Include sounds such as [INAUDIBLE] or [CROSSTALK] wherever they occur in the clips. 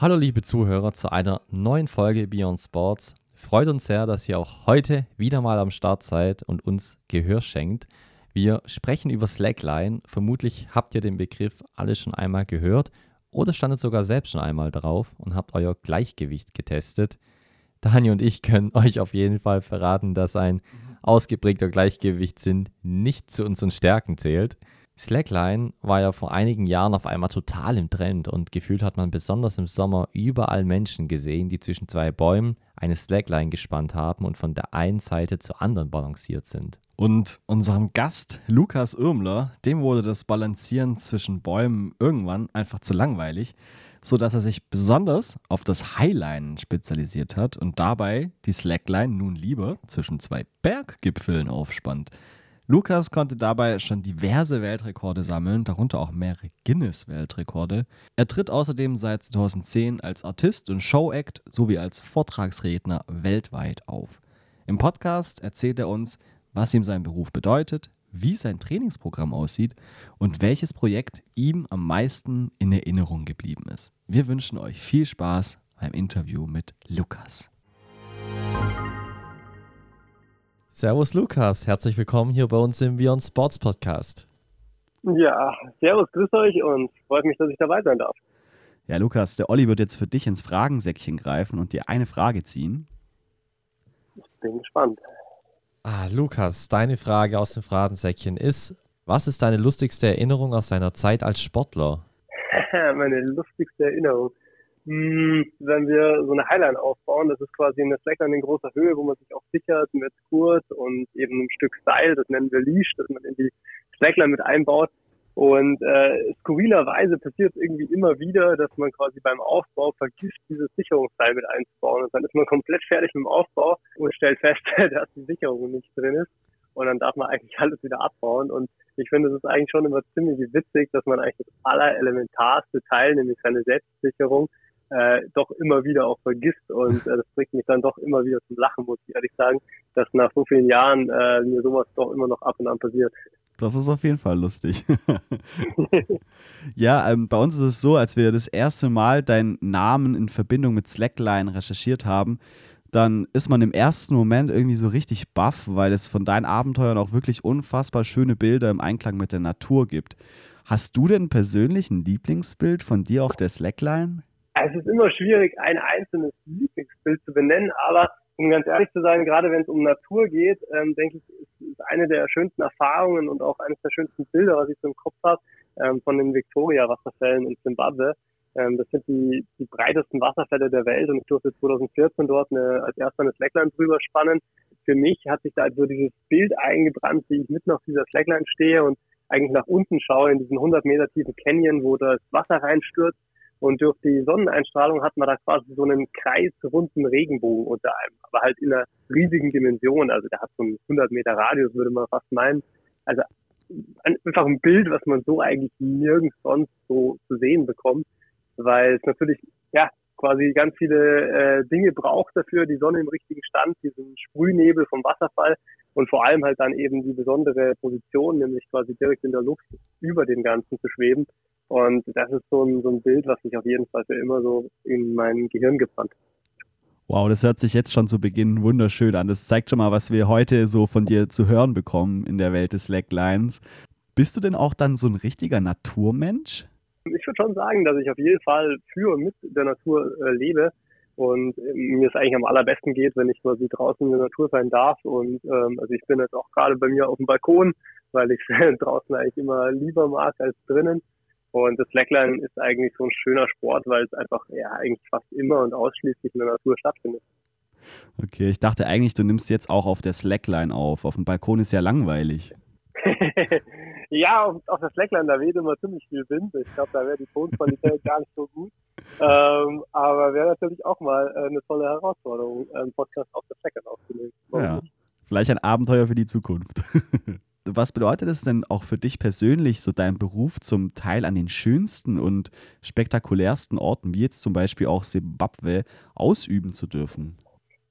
Hallo liebe Zuhörer zu einer neuen Folge Beyond Sports. Freut uns sehr, dass ihr auch heute wieder mal am Start seid und uns Gehör schenkt. Wir sprechen über Slackline. Vermutlich habt ihr den Begriff alle schon einmal gehört oder standet sogar selbst schon einmal drauf und habt euer Gleichgewicht getestet. Dani und ich können euch auf jeden Fall verraten, dass ein ausgeprägter Gleichgewichtssinn nicht zu unseren Stärken zählt. Slackline war ja vor einigen Jahren auf einmal total im Trend und gefühlt hat man besonders im Sommer überall Menschen gesehen, die zwischen zwei Bäumen eine Slackline gespannt haben und von der einen Seite zur anderen balanciert sind. Und unserem Gast Lukas Irmler, dem wurde das Balancieren zwischen Bäumen irgendwann einfach zu langweilig, sodass er sich besonders auf das Highline spezialisiert hat und dabei die Slackline nun lieber zwischen zwei Berggipfeln aufspannt. Lukas konnte dabei schon diverse Weltrekorde sammeln, darunter auch mehrere Guinness-Weltrekorde. Er tritt außerdem seit 2010 als Artist und Showact sowie als Vortragsredner weltweit auf. Im Podcast erzählt er uns, was ihm sein Beruf bedeutet, wie sein Trainingsprogramm aussieht und welches Projekt ihm am meisten in Erinnerung geblieben ist. Wir wünschen euch viel Spaß beim Interview mit Lukas. Servus Lukas, herzlich willkommen hier bei uns im Beyond Sports Podcast. Ja, servus, grüß euch und freut mich, dass ich dabei sein darf. Ja, Lukas, der Olli wird jetzt für dich ins Fragensäckchen greifen und dir eine Frage ziehen. Ich bin gespannt. Ah, Lukas, deine Frage aus dem Fragensäckchen ist, was ist deine lustigste Erinnerung aus deiner Zeit als Sportler? [LAUGHS] Meine lustigste Erinnerung. Hm, wenn wir so eine Highline aufbauen, das ist quasi eine Slackline in großer Höhe, wo man sich auch sichert mit Kurt und eben ein Stück Seil, das nennen wir Leash, das man in die Slackline mit einbaut. Und äh, skurrilerweise passiert es irgendwie immer wieder, dass man quasi beim Aufbau vergisst, dieses Sicherungsseil mit einzubauen. Und dann ist man komplett fertig mit dem Aufbau und stellt fest, [LAUGHS] dass die Sicherung nicht drin ist. Und dann darf man eigentlich alles wieder abbauen. Und ich finde, es ist eigentlich schon immer ziemlich witzig, dass man eigentlich das allerelementarste Teil, nämlich seine Selbstsicherung, äh, doch immer wieder auch vergisst und äh, das bringt mich dann doch immer wieder zum Lachen, muss ich ehrlich sagen, dass nach so vielen Jahren äh, mir sowas doch immer noch ab und an passiert. Das ist auf jeden Fall lustig. [LAUGHS] ja, ähm, bei uns ist es so, als wir das erste Mal deinen Namen in Verbindung mit Slackline recherchiert haben, dann ist man im ersten Moment irgendwie so richtig baff, weil es von deinen Abenteuern auch wirklich unfassbar schöne Bilder im Einklang mit der Natur gibt. Hast du denn persönlich ein Lieblingsbild von dir auf der Slackline? Es ist immer schwierig, ein einzelnes Lieblingsbild zu benennen, aber um ganz ehrlich zu sein, gerade wenn es um Natur geht, ähm, denke ich, ist, ist eine der schönsten Erfahrungen und auch eines der schönsten Bilder, was ich so im Kopf habe, ähm, von den Victoria-Wasserfällen in Zimbabwe. Ähm, das sind die, die breitesten Wasserfälle der Welt und ich durfte 2014 dort eine, als erster eine Slackline drüber spannen. Für mich hat sich da so dieses Bild eingebrannt, wie ich mitten auf dieser Slackline stehe und eigentlich nach unten schaue in diesen 100 Meter tiefen Canyon, wo das Wasser reinstürzt und durch die Sonneneinstrahlung hat man da quasi so einen kreisrunden Regenbogen unter einem, aber halt in einer riesigen Dimension. Also der hat so einen 100 Meter Radius, würde man fast meinen. Also einfach ein Bild, was man so eigentlich nirgends sonst so zu sehen bekommt, weil es natürlich, ja, quasi ganz viele äh, Dinge braucht dafür, die Sonne im richtigen Stand, diesen Sprühnebel vom Wasserfall und vor allem halt dann eben die besondere Position, nämlich quasi direkt in der Luft über dem Ganzen zu schweben. Und das ist so ein, so ein Bild, was sich auf jeden Fall für immer so in mein Gehirn gebrannt. Wow, das hört sich jetzt schon zu Beginn wunderschön an. Das zeigt schon mal, was wir heute so von dir zu hören bekommen in der Welt des Slacklines. Bist du denn auch dann so ein richtiger Naturmensch? Ich würde schon sagen, dass ich auf jeden Fall für und mit der Natur äh, lebe und äh, mir es eigentlich am allerbesten geht, wenn ich quasi draußen in der Natur sein darf. Und ähm, also ich bin jetzt auch gerade bei mir auf dem Balkon, weil ich [LAUGHS] draußen eigentlich immer lieber mag als drinnen. Und das Slackline ist eigentlich so ein schöner Sport, weil es einfach ja eigentlich fast immer und ausschließlich in der Natur stattfindet. Okay, ich dachte eigentlich, du nimmst jetzt auch auf der Slackline auf. Auf dem Balkon ist ja langweilig. [LAUGHS] ja, auf, auf der Slackline, da weht immer ziemlich viel Wind. Ich glaube, da wäre die Tonqualität [LAUGHS] gar nicht so gut. Ähm, aber wäre natürlich auch mal äh, eine tolle Herausforderung, einen Podcast auf der Slackline aufzunehmen. Ja, vielleicht ein Abenteuer für die Zukunft. [LAUGHS] was bedeutet es denn auch für dich persönlich, so dein Beruf zum Teil an den schönsten und spektakulärsten Orten, wie jetzt zum Beispiel auch Simbabwe, ausüben zu dürfen?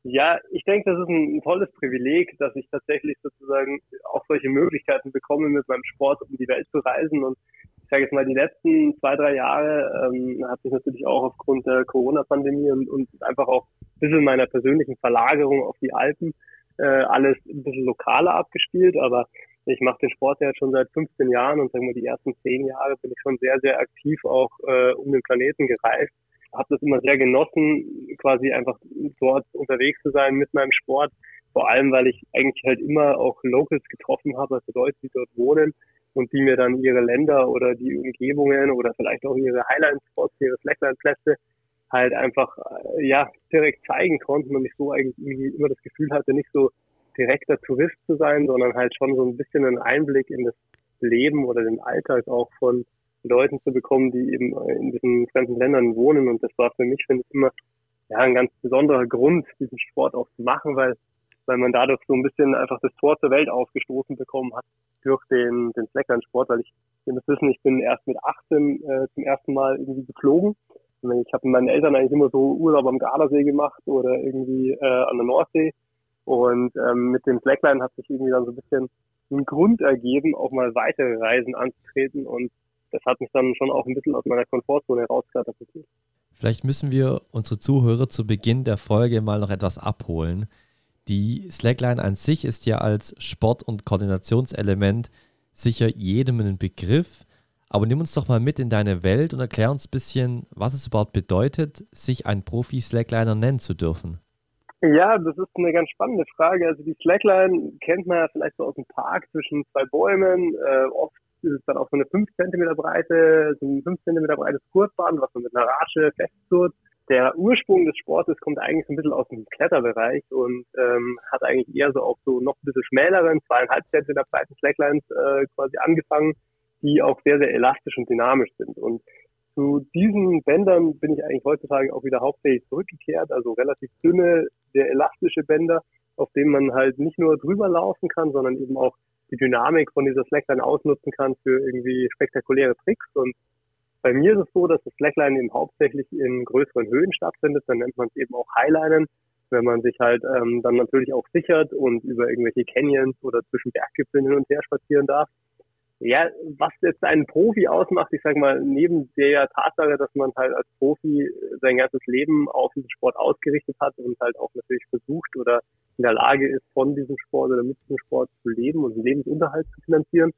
Ja, ich denke, das ist ein tolles Privileg, dass ich tatsächlich sozusagen auch solche Möglichkeiten bekomme, mit meinem Sport um die Welt zu reisen. Und ich sage jetzt mal, die letzten zwei, drei Jahre ähm, hat sich natürlich auch aufgrund der Corona-Pandemie und, und einfach auch ein bisschen meiner persönlichen Verlagerung auf die Alpen äh, alles ein bisschen lokaler abgespielt, aber ich mache den Sport ja schon seit 15 Jahren und sagen wir die ersten zehn Jahre bin ich schon sehr, sehr aktiv auch äh, um den Planeten gereist. Habe das immer sehr genossen, quasi einfach dort unterwegs zu sein mit meinem Sport. Vor allem, weil ich eigentlich halt immer auch Locals getroffen habe, also Leute, die dort wohnen und die mir dann ihre Länder oder die Umgebungen oder vielleicht auch ihre Highline-Spots, ihre Slackline-Plätze halt einfach äh, ja direkt zeigen konnten und ich so eigentlich immer das Gefühl hatte, nicht so direkter Tourist zu sein, sondern halt schon so ein bisschen einen Einblick in das Leben oder den Alltag auch von Leuten zu bekommen, die eben in diesen fremden Ländern wohnen. Und das war für mich, finde ich, immer ja, ein ganz besonderer Grund, diesen Sport auch zu machen, weil weil man dadurch so ein bisschen einfach das Tor zur Welt aufgestoßen bekommen hat durch den, den Slackline-Sport, weil ich, ihr müsst wissen, ich bin erst mit 18 äh, zum ersten Mal irgendwie geflogen. Ich habe mit meinen Eltern eigentlich immer so Urlaub am Gardasee gemacht oder irgendwie äh, an der Nordsee. Und ähm, mit dem Slackline hat sich irgendwie dann so ein bisschen ein Grund ergeben, auch mal weitere Reisen anzutreten. Und das hat mich dann schon auch ein bisschen aus meiner Komfortzone herauskatapultiert. Vielleicht müssen wir unsere Zuhörer zu Beginn der Folge mal noch etwas abholen. Die Slackline an sich ist ja als Sport- und Koordinationselement sicher jedem ein Begriff. Aber nimm uns doch mal mit in deine Welt und erklär uns ein bisschen, was es überhaupt bedeutet, sich ein Profi-Slackliner nennen zu dürfen. Ja, das ist eine ganz spannende Frage. Also die Slackline kennt man ja vielleicht so aus dem Park zwischen zwei Bäumen. Äh, oft ist es dann auch so eine 5 cm Breite, so ein 5 cm breites Kurzband, was man mit einer Rasche festzurrt der Ursprung des Sportes kommt eigentlich so ein bisschen aus dem Kletterbereich und ähm, hat eigentlich eher so auf so noch ein bisschen schmäleren, zweieinhalb Zentimeter breiten Slacklines äh, quasi angefangen, die auch sehr, sehr elastisch und dynamisch sind. Und zu diesen Bändern bin ich eigentlich heutzutage auch wieder hauptsächlich zurückgekehrt, also relativ dünne, sehr elastische Bänder, auf denen man halt nicht nur drüber laufen kann, sondern eben auch die Dynamik von dieser Slackline ausnutzen kann für irgendwie spektakuläre Tricks und bei mir ist es so, dass das Slackline eben hauptsächlich in größeren Höhen stattfindet. Dann nennt man es eben auch Highlinen, wenn man sich halt ähm, dann natürlich auch sichert und über irgendwelche Canyons oder zwischen Berggipfeln hin und her spazieren darf. Ja, was jetzt einen Profi ausmacht, ich sage mal, neben der Tatsache, dass man halt als Profi sein ganzes Leben auf diesen Sport ausgerichtet hat und halt auch natürlich versucht oder in der Lage ist, von diesem Sport oder mit diesem Sport zu leben und einen Lebensunterhalt zu finanzieren,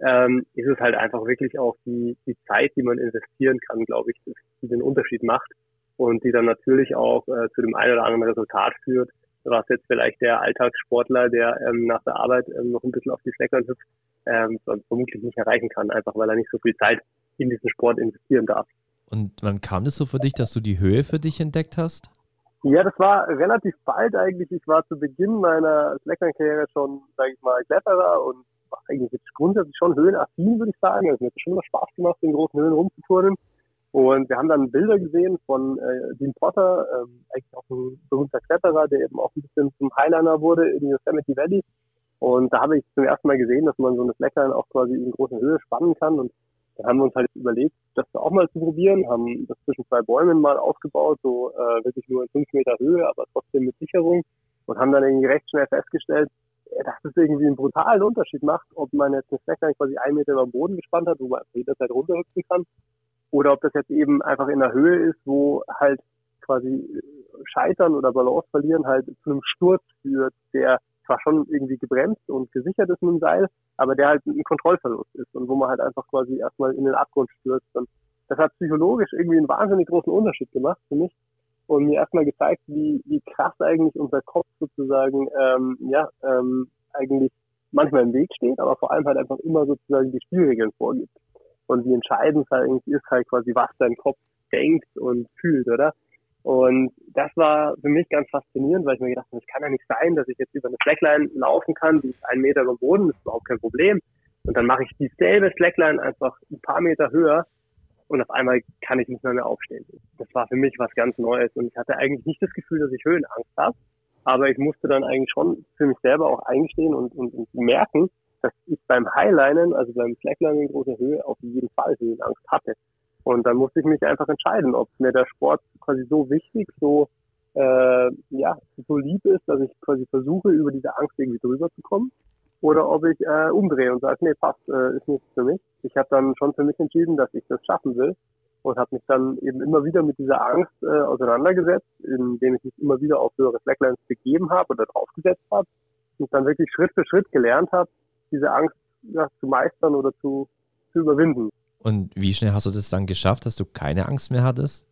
ähm, ist es halt einfach wirklich auch die, die Zeit, die man investieren kann, glaube ich, die den Unterschied macht und die dann natürlich auch äh, zu dem einen oder anderen Resultat führt, was jetzt vielleicht der Alltagssportler, der ähm, nach der Arbeit ähm, noch ein bisschen auf die Fleckern hüpft, ähm, vermutlich nicht erreichen kann, einfach weil er nicht so viel Zeit in diesen Sport investieren darf. Und wann kam das so für dich, dass du die Höhe für dich entdeckt hast? Ja, das war relativ bald eigentlich. Ich war zu Beginn meiner Slackline-Karriere schon, sage ich mal, Kletterer und war eigentlich jetzt grundsätzlich schon höhenaffin, würde ich sagen. Also mir hat schon immer Spaß gemacht, in großen Höhen rumzuturnen. Und wir haben dann Bilder gesehen von äh, Dean Potter, ähm, eigentlich auch ein berühmter Kletterer, der eben auch ein bisschen zum Highliner wurde in Yosemite Valley. Und da habe ich zum ersten Mal gesehen, dass man so eine Slackline auch quasi in großer Höhe spannen kann. Und da haben wir uns halt überlegt, das auch mal zu probieren, haben das zwischen zwei Bäumen mal aufgebaut, so äh, wirklich nur in fünf Meter Höhe, aber trotzdem mit Sicherung. Und haben dann irgendwie recht schnell festgestellt, dass es irgendwie einen brutalen Unterschied macht, ob man jetzt eine Slackline quasi einen Meter über den Boden gespannt hat, wo man jederzeit runterhüpfen kann, oder ob das jetzt eben einfach in der Höhe ist, wo halt quasi Scheitern oder Balance verlieren halt zu einem Sturz führt, der zwar schon irgendwie gebremst und gesichert ist mit dem Seil, aber der halt ein Kontrollverlust ist und wo man halt einfach quasi erstmal in den Abgrund stürzt. Und das hat psychologisch irgendwie einen wahnsinnig großen Unterschied gemacht für mich und mir erstmal gezeigt, wie, wie krass eigentlich unser Kopf sozusagen, ähm, ja, ähm, eigentlich manchmal im Weg steht, aber vor allem halt einfach immer sozusagen die Spielregeln vorgibt. Und wie entscheidend halt eigentlich ist halt quasi, was dein Kopf denkt und fühlt, oder? Und das war für mich ganz faszinierend, weil ich mir gedacht habe, es kann ja nicht sein, dass ich jetzt über eine Slackline laufen kann, die ist einen Meter über dem Boden, das ist überhaupt kein Problem. Und dann mache ich dieselbe Slackline einfach ein paar Meter höher und auf einmal kann ich nicht mehr, mehr aufstehen. Das war für mich was ganz Neues und ich hatte eigentlich nicht das Gefühl, dass ich Höhenangst habe, aber ich musste dann eigentlich schon für mich selber auch eingestehen und, und, und merken, dass ich beim Highlinen, also beim Slacklinen in großer Höhe, auf jeden Fall Höhenangst hatte. Und dann musste ich mich einfach entscheiden, ob mir der Sport quasi so wichtig, so äh, ja, so lieb ist, dass ich quasi versuche, über diese Angst irgendwie drüber zu kommen. oder ob ich äh, umdrehe und sage, nee, passt, äh, ist nichts für mich. Ich habe dann schon für mich entschieden, dass ich das schaffen will und habe mich dann eben immer wieder mit dieser Angst äh, auseinandergesetzt, indem ich mich immer wieder auf höhere Slacklines begeben habe oder draufgesetzt habe und dann wirklich Schritt für Schritt gelernt habe, diese Angst ja, zu meistern oder zu, zu überwinden. Und wie schnell hast du das dann geschafft, dass du keine Angst mehr hattest?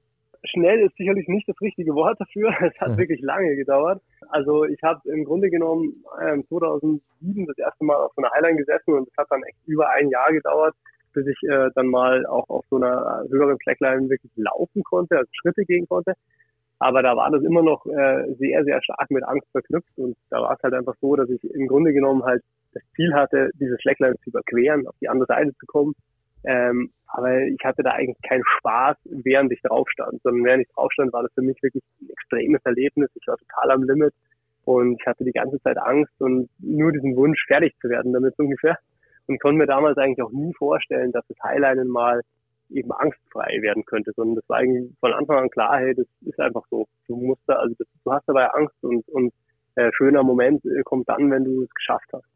Schnell ist sicherlich nicht das richtige Wort dafür. [LAUGHS] Es hat ja. wirklich lange gedauert. Also ich habe im Grunde genommen äh, 2007 das erste Mal auf so einer Highline gesessen und es hat dann echt über ein Jahr gedauert, bis ich äh, dann mal auch auf so einer höheren Slackline wirklich laufen konnte, also Schritte gehen konnte. Aber da war das immer noch äh, sehr, sehr stark mit Angst verknüpft und da war es halt einfach so, dass ich im Grunde genommen halt das Ziel hatte, diese Slackline zu überqueren, auf die andere Seite zu kommen. Ähm, aber ich hatte da eigentlich keinen Spaß, während ich drauf stand, sondern während ich drauf stand, war das für mich wirklich ein extremes Erlebnis. Ich war total am Limit und ich hatte die ganze Zeit Angst und nur diesen Wunsch, fertig zu werden damit [LAUGHS] ungefähr. Und konnte mir damals eigentlich auch nie vorstellen, dass das Highlinen mal eben angstfrei werden könnte, sondern das war eigentlich von Anfang an klar, hey, das ist einfach so. Du musst da, also das, du hast dabei Angst und, und äh, schöner Moment äh, kommt dann, wenn du es geschafft hast.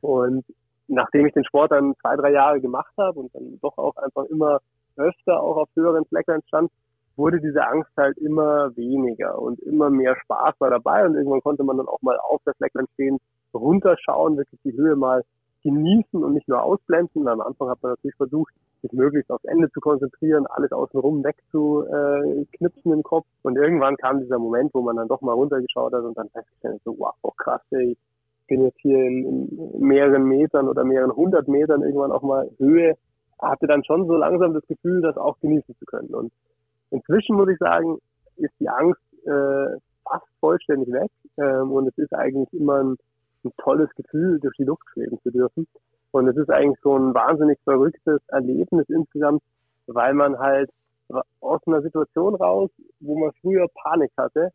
Und nachdem ich den Sport dann zwei, drei Jahre gemacht habe und dann doch auch einfach immer öfter auch auf höheren Slackline stand, wurde diese Angst halt immer weniger und immer mehr Spaß war dabei und irgendwann konnte man dann auch mal auf der Slackline stehen, runterschauen, wirklich die Höhe mal genießen und nicht nur ausblenden. Am Anfang hat man natürlich versucht, sich möglichst aufs Ende zu konzentrieren, alles außenrum wegzuknipsen im Kopf. Und irgendwann kam dieser Moment, wo man dann doch mal runtergeschaut hat und dann festgestellt so, wow, krass, ey, bin jetzt hier in, in mehreren Metern oder mehreren hundert Metern irgendwann auch mal Höhe, hatte dann schon so langsam das Gefühl, das auch genießen zu können. Und inzwischen muss ich sagen, ist die Angst äh, fast vollständig weg ähm, und es ist eigentlich immer ein, ein tolles Gefühl, durch die Luft schweben zu dürfen. Und es ist eigentlich so ein wahnsinnig verrücktes Erlebnis insgesamt, weil man halt aus einer Situation raus, wo man früher Panik hatte,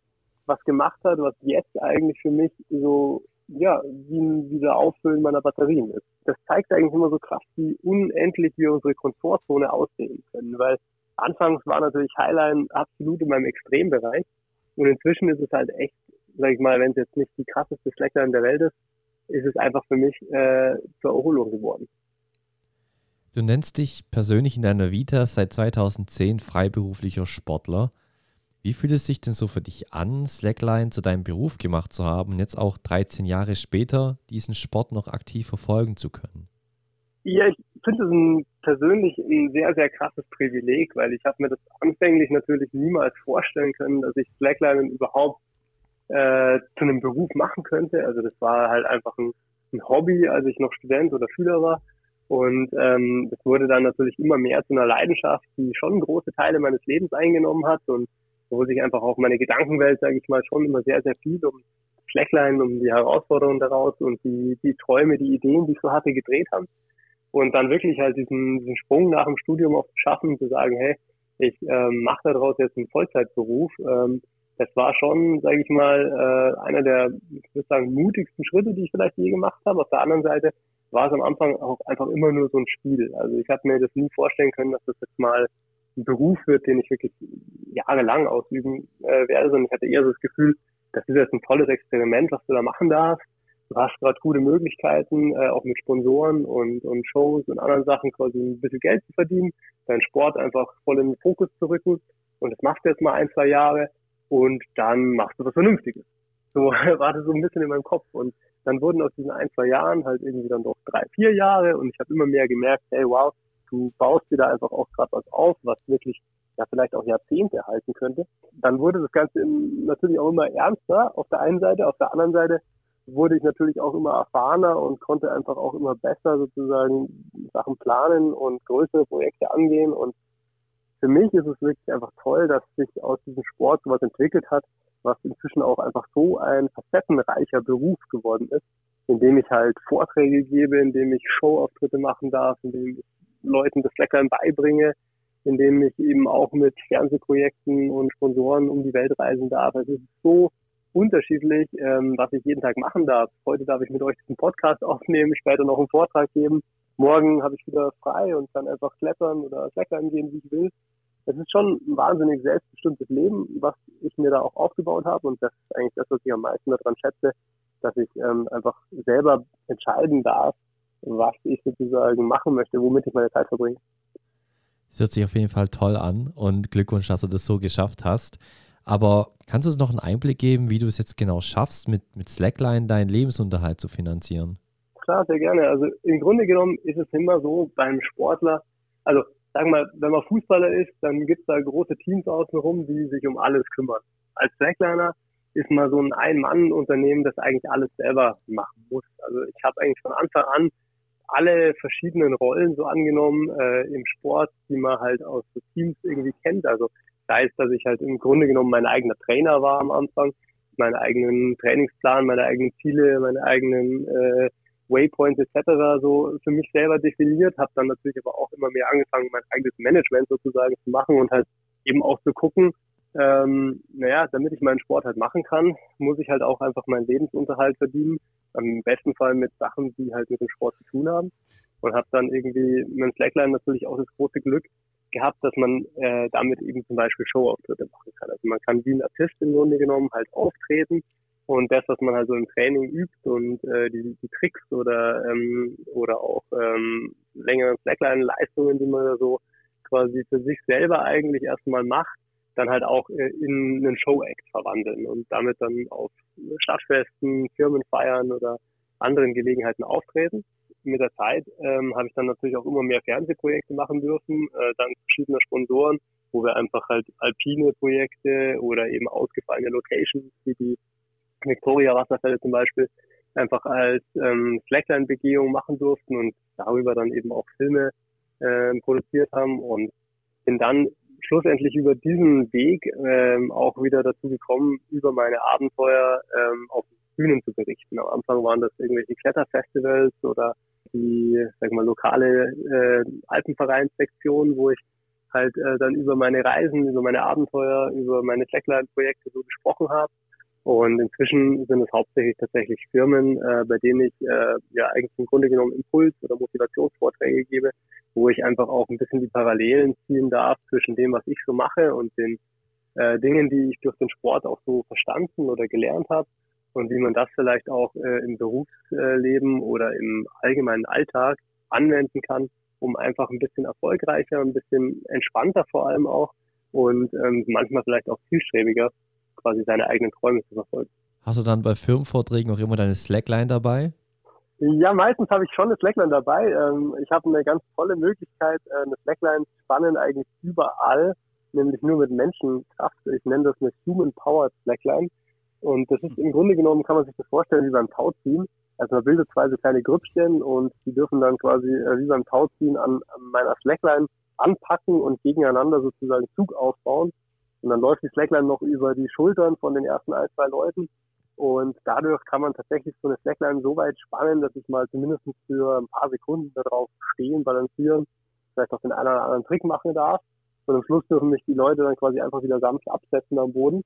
was gemacht hat, was jetzt eigentlich für mich so, ja, wie ein Wiederauffüllen meiner Batterien ist. Das zeigt eigentlich immer so krass, wie unendlich wir unsere Komfortzone ausdehnen können, weil anfangs war natürlich Highline absolut in meinem Extrembereich und inzwischen ist es halt echt, sag ich mal, wenn es jetzt nicht die krasseste Slackline der Welt ist, ist es einfach für mich äh, zur Erholung geworden. Du nennst dich persönlich in deiner Vita seit 2010 freiberuflicher Sportler. Wie fühlt es sich denn so für dich an, Slackline zu deinem Beruf gemacht zu haben und jetzt auch 13 Jahre später diesen Sport noch aktiv verfolgen zu können? Ja, ich finde es ein, persönlich ein sehr, sehr krasses Privileg, weil ich habe mir das anfänglich natürlich niemals vorstellen können, dass ich Slackline überhaupt äh, zu einem Beruf machen könnte. Also das war halt einfach ein, ein Hobby, als ich noch Student oder Schüler war. Und ähm, das wurde dann natürlich immer mehr zu einer Leidenschaft, die schon große Teile meines Lebens eingenommen hat und wo sich einfach auch meine Gedankenwelt, sage ich mal, schon immer sehr, sehr viel um Flecklein, um die Herausforderungen daraus und die, die Träume, die Ideen, die ich so hatte, gedreht haben. Und dann wirklich halt diesen, diesen Sprung nach dem Studium auch zu schaffen, zu sagen, hey, ich ähm, mache daraus jetzt einen Vollzeitberuf, ähm, das war schon, sage ich mal, äh, einer der, ich würde sagen, mutigsten Schritte, die ich vielleicht je gemacht habe. Auf der anderen Seite war es am Anfang auch einfach immer nur so ein Spiel. Also ich habe mir das nie vorstellen können, dass das jetzt mal Beruf wird, den ich wirklich jahrelang ausüben äh, werde, sondern ich hatte eher so das Gefühl, das ist jetzt ein tolles Experiment, was du da machen darfst. Du hast gerade gute Möglichkeiten, äh, auch mit Sponsoren und, und Shows und anderen Sachen quasi ein bisschen Geld zu verdienen, deinen Sport einfach voll in den Fokus zu rücken. Und das machst du jetzt mal ein, zwei Jahre und dann machst du was Vernünftiges. So [LAUGHS] war das so ein bisschen in meinem Kopf. Und dann wurden aus diesen ein, zwei Jahren halt irgendwie dann doch drei, vier Jahre und ich habe immer mehr gemerkt, hey wow, du baust dir da einfach auch gerade was auf, was wirklich ja vielleicht auch Jahrzehnte halten könnte. Dann wurde das Ganze natürlich auch immer ernster auf der einen Seite, auf der anderen Seite wurde ich natürlich auch immer erfahrener und konnte einfach auch immer besser sozusagen Sachen planen und größere Projekte angehen und für mich ist es wirklich einfach toll, dass sich aus diesem Sport sowas entwickelt hat, was inzwischen auch einfach so ein facettenreicher Beruf geworden ist, in dem ich halt Vorträge gebe, in dem ich Showauftritte machen darf, in dem ich Leuten das Leckern beibringe, in dem ich eben auch mit Fernsehprojekten und Sponsoren um die Welt reisen darf. Es ist so unterschiedlich, ähm, was ich jeden Tag machen darf. Heute darf ich mit euch diesen Podcast [LAUGHS] aufnehmen, später noch einen Vortrag geben morgen habe ich wieder frei und kann einfach klettern oder klettern gehen, wie ich will. Es ist schon ein wahnsinnig selbstbestimmtes Leben, was ich mir da auch aufgebaut habe und das ist eigentlich das, was ich am meisten daran schätze, dass ich ähm, einfach selber entscheiden darf, was ich sozusagen machen möchte, womit ich meine Zeit verbringe. Das hört sich auf jeden Fall toll an und Glückwunsch, dass du das so geschafft hast. Aber kannst du uns noch einen Einblick geben, wie du es jetzt genau schaffst, mit, mit Slackline deinen Lebensunterhalt zu finanzieren? Klar, sehr gerne. Also im Grunde genommen ist es immer so beim Sportler, also sagen wir mal, wenn man Fußballer ist, dann gibt es da große Teams außenrum, die sich um alles kümmern. Als Slackliner ist man so ein Ein-Mann-Unternehmen, das eigentlich alles selber machen muss. Also ich habe eigentlich von Anfang an alle verschiedenen Rollen so angenommen äh, im Sport, die man halt aus so Teams irgendwie kennt. Also sei es, dass ich halt im Grunde genommen mein eigener Trainer war am Anfang, meinen eigenen Trainingsplan, meine eigenen Ziele, meine eigenen äh, Waypoints etc. so für mich selber definiert, habe dann natürlich aber auch immer mehr angefangen, mein eigenes Management sozusagen zu machen und halt eben auch zu gucken, ähm, naja, damit ich meinen Sport halt machen kann, muss ich halt auch einfach meinen Lebensunterhalt verdienen. Am besten Fall mit Sachen, die halt mit dem Sport zu tun haben. Und habe dann irgendwie mit dem Slackline natürlich auch das große Glück gehabt, dass man äh, damit eben zum Beispiel Showauftritte machen kann. Also man kann wie ein Artist im Grunde genommen halt auftreten und das, was man halt so im Training übt und äh, die, die Tricks oder ähm, oder auch ähm, längere Slackline-Leistungen, die man da so quasi für sich selber eigentlich erstmal macht, dann halt auch äh, in einen Show-Act verwandeln und damit dann auf Stadtfesten, Firmenfeiern oder anderen Gelegenheiten auftreten. Mit der Zeit ähm, habe ich dann natürlich auch immer mehr Fernsehprojekte machen dürfen, äh, dank verschiedener Sponsoren, wo wir einfach halt alpine Projekte oder eben ausgefallene Locations, wie die Victoria Wasserfälle zum Beispiel, einfach als ähm, Slackline-Begehung machen durften und darüber dann eben auch Filme äh, produziert haben und bin dann schlussendlich über diesen Weg ähm, auch wieder dazu gekommen, über meine Abenteuer ähm, auf Bühnen zu berichten. Am Anfang waren das irgendwelche Kletterfestivals oder die, sag mal, lokale äh, Alpenvereinssektion, wo ich halt äh, dann über meine Reisen, über meine Abenteuer, über meine Slackline-Projekte so gesprochen habe. Und inzwischen sind es hauptsächlich tatsächlich Firmen, äh, bei denen ich äh, ja eigentlich im Grunde genommen Impuls- oder Motivationsvorträge gebe, wo ich einfach auch ein bisschen die Parallelen ziehen darf zwischen dem, was ich so mache und den äh, Dingen, die ich durch den Sport auch so verstanden oder gelernt habe und wie man das vielleicht auch äh, im Berufsleben oder im allgemeinen Alltag anwenden kann, um einfach ein bisschen erfolgreicher, ein bisschen entspannter vor allem auch und ähm, manchmal vielleicht auch zielstrebiger quasi seine eigenen Träume zu verfolgen. Hast du dann bei Firmenvorträgen auch immer deine Slackline dabei? Ja, meistens habe ich schon eine Slackline dabei. Ähm, ich habe eine ganz tolle Möglichkeit, äh, eine Slackline zu spannen eigentlich überall, nämlich nur mit Menschenkraft. Ich nenne das eine Human Powered Slackline. Und das ist im Grunde genommen, kann man sich das vorstellen wie beim Tauziehen. Also man bildet zwei so kleine Grüppchen und die dürfen dann quasi äh, wie beim Tauziehen an, an meiner Slackline anpacken und gegeneinander sozusagen Zug aufbauen. Und dann läuft die Slackline noch über die Schultern von den ersten ein, zwei Leuten und dadurch kann man tatsächlich so eine Slackline so weit spannen, dass ich mal zumindest für ein paar Sekunden darauf stehen, balancieren, vielleicht auch den einen oder anderen Trick machen darf. Und am Schluss dürfen mich die Leute dann quasi einfach wieder sanft absetzen am Boden.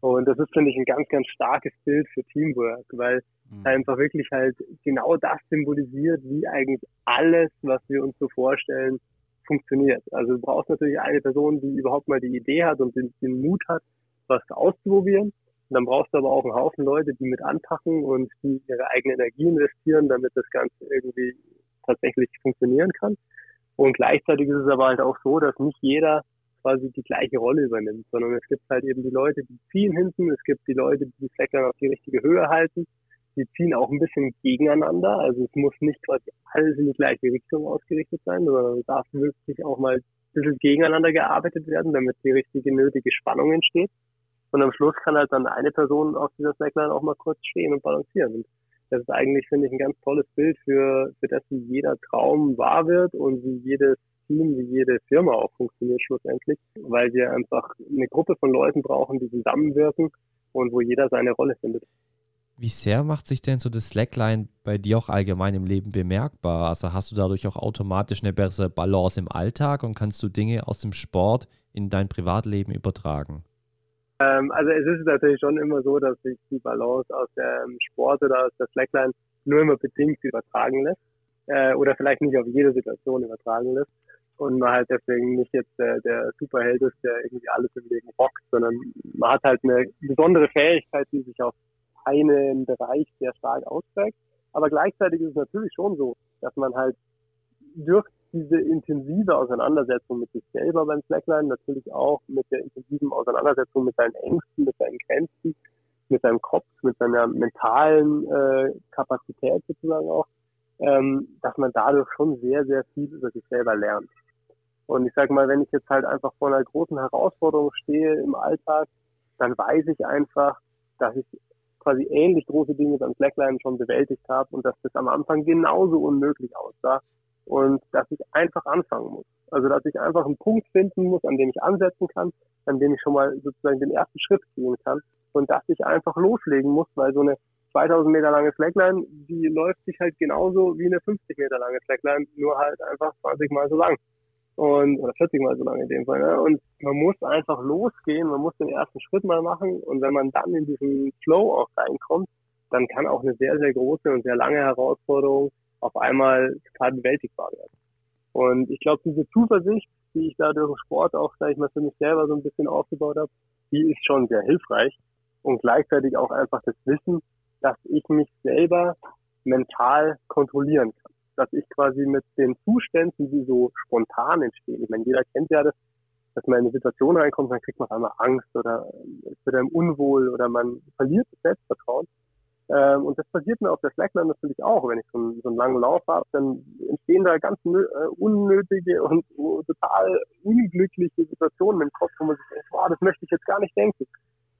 Und das ist, finde ich, ein ganz, ganz starkes Bild für Teamwork, weil mhm. einfach wirklich halt genau das symbolisiert, wie eigentlich alles, was wir uns so vorstellen, funktioniert. Also du brauchst natürlich eine Person, die überhaupt mal die Idee hat und den, den Mut hat, was auszuprobieren. Und dann brauchst du aber auch einen Haufen Leute, die mit anpacken und die ihre eigene Energie investieren, damit das Ganze irgendwie tatsächlich funktionieren kann. Und gleichzeitig ist es aber halt auch so, dass nicht jeder quasi die gleiche Rolle übernimmt, sondern es gibt halt eben die Leute, die ziehen hinten, es gibt die Leute, die die Fleckern auf die richtige Höhe halten, die ziehen auch ein bisschen gegeneinander, also es muss nicht quasi alles in die gleiche Richtung ausgerichtet sein, sondern es darf wirklich auch mal ein bisschen gegeneinander gearbeitet werden, damit die richtige nötige Spannung entsteht. Und am Schluss kann halt dann eine Person auf dieser Slackline auch mal kurz stehen und balancieren. Und das ist eigentlich, finde ich, ein ganz tolles Bild für, für das, wie jeder Traum wahr wird und wie jedes Team, wie jede Firma auch funktioniert schlussendlich, weil wir einfach eine Gruppe von Leuten brauchen, die zusammenwirken und wo jeder seine Rolle findet. Wie sehr macht sich denn so das Slackline bei dir auch allgemein im Leben bemerkbar? Also hast du dadurch auch automatisch eine bessere Balance im Alltag und kannst du Dinge aus dem Sport in dein Privatleben übertragen? Ähm, also es ist natürlich schon immer so, dass sich die Balance aus dem Sport oder aus der Slackline nur immer bedingt übertragen lässt äh, oder vielleicht nicht auf jede Situation übertragen lässt und man halt deswegen nicht jetzt der, der Superheld ist, der irgendwie alles im Leben rockt, sondern man hat halt eine besondere Fähigkeit, die sich auf einen Bereich sehr stark ausprägt. Aber gleichzeitig ist es natürlich schon so, dass man halt durch diese intensive Auseinandersetzung mit sich selber beim Slackline, natürlich auch mit der intensiven Auseinandersetzung mit seinen Ängsten, mit seinen Grenzen, mit seinem Kopf, mit seiner mentalen äh, Kapazität sozusagen auch, ähm, dass man dadurch schon sehr, sehr viel über sich selber lernt. Und ich sage mal, wenn ich jetzt halt einfach vor einer großen Herausforderung stehe im Alltag, dann weiß ich einfach, dass ich quasi ähnlich große Dinge beim Slackline schon bewältigt habe und dass das am Anfang genauso unmöglich aussah und dass ich einfach anfangen muss. Also dass ich einfach einen Punkt finden muss, an dem ich ansetzen kann, an dem ich schon mal sozusagen den ersten Schritt gehen kann und dass ich einfach loslegen muss, weil so eine 2000 Meter lange Slackline, die läuft sich halt genauso wie eine 50 Meter lange Slackline, nur halt einfach 20 mal so lang. Und, oder 40 mal so lang in dem Fall. Ne? Und man muss einfach losgehen, man muss den ersten Schritt mal machen und wenn man dann in diesen Flow auch reinkommt, dann kann auch eine sehr, sehr große und sehr lange Herausforderung auf einmal total bewältigbar werden. Und ich glaube, diese Zuversicht, die ich da durch den Sport auch, sage ich mal, für mich selber so ein bisschen aufgebaut habe, die ist schon sehr hilfreich. Und gleichzeitig auch einfach das Wissen, dass ich mich selber mental kontrollieren kann. Dass ich quasi mit den Zuständen, die so spontan entstehen, ich meine, jeder kennt ja das, dass man in eine Situation reinkommt, dann kriegt man auf einmal Angst oder es wird einem unwohl oder man verliert das Selbstvertrauen. Ähm, und das passiert mir auf der Slackline natürlich auch. Wenn ich so einen, so einen langen Lauf habe, dann entstehen da ganz äh, unnötige und uh, total unglückliche Situationen im Kopf, wo man sich denkt, boah, das möchte ich jetzt gar nicht denken.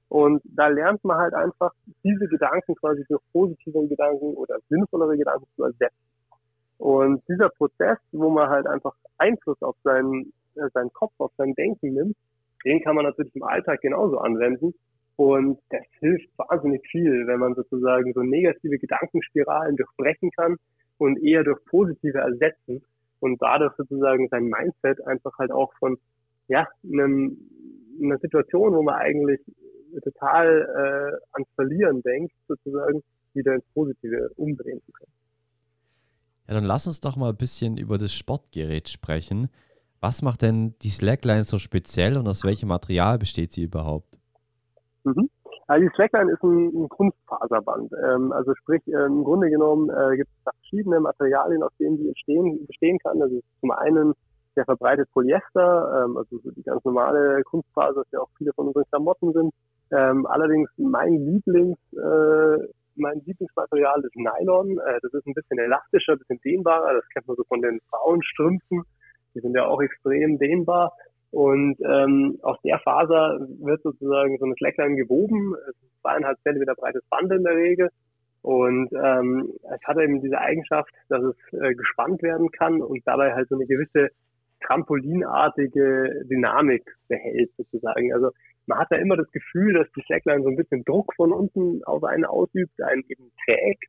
Und da lernt man halt einfach, diese Gedanken quasi durch positive Gedanken oder sinnvollere Gedanken zu ersetzen. Und dieser Prozess, wo man halt einfach Einfluss auf seinen, äh, seinen Kopf, auf sein Denken nimmt, den kann man natürlich im Alltag genauso anwenden. Und das hilft wahnsinnig viel, wenn man sozusagen so negative Gedankenspiralen durchbrechen kann und eher durch positive ersetzen und dadurch sozusagen sein Mindset einfach halt auch von ja, einem, einer Situation, wo man eigentlich total äh, ans Verlieren denkt, sozusagen wieder ins Positive umdrehen zu können. Ja, dann lass uns doch mal ein bisschen über das Sportgerät sprechen. Was macht denn die Slackline so speziell und aus welchem Material besteht sie überhaupt? Mhm. Also die Slackline ist ein, ein Kunstfaserband. Ähm, also sprich, äh, im Grunde genommen äh, gibt es verschiedene Materialien, aus denen die entstehen, bestehen kann. Also zum einen sehr verbreitet Polyester, ähm, also so die ganz normale Kunstfaser, das ja auch viele von unseren Klamotten sind. Ähm, allerdings mein Lieblings, äh, mein Lieblingsmaterial ist Nylon. Äh, das ist ein bisschen elastischer, ein bisschen dehnbarer. Das kennt man so von den Frauenstrümpfen. Die sind ja auch extrem dehnbar. Und ähm, aus der Faser wird sozusagen so eine Slackline gewoben. Es ist zweieinhalb Zentimeter breites Band in der Regel. Und ähm, es hat eben diese Eigenschaft, dass es äh, gespannt werden kann und dabei halt so eine gewisse trampolinartige Dynamik behält sozusagen. Also man hat ja immer das Gefühl, dass die Slackline so ein bisschen Druck von unten auf einen ausübt, einen eben trägt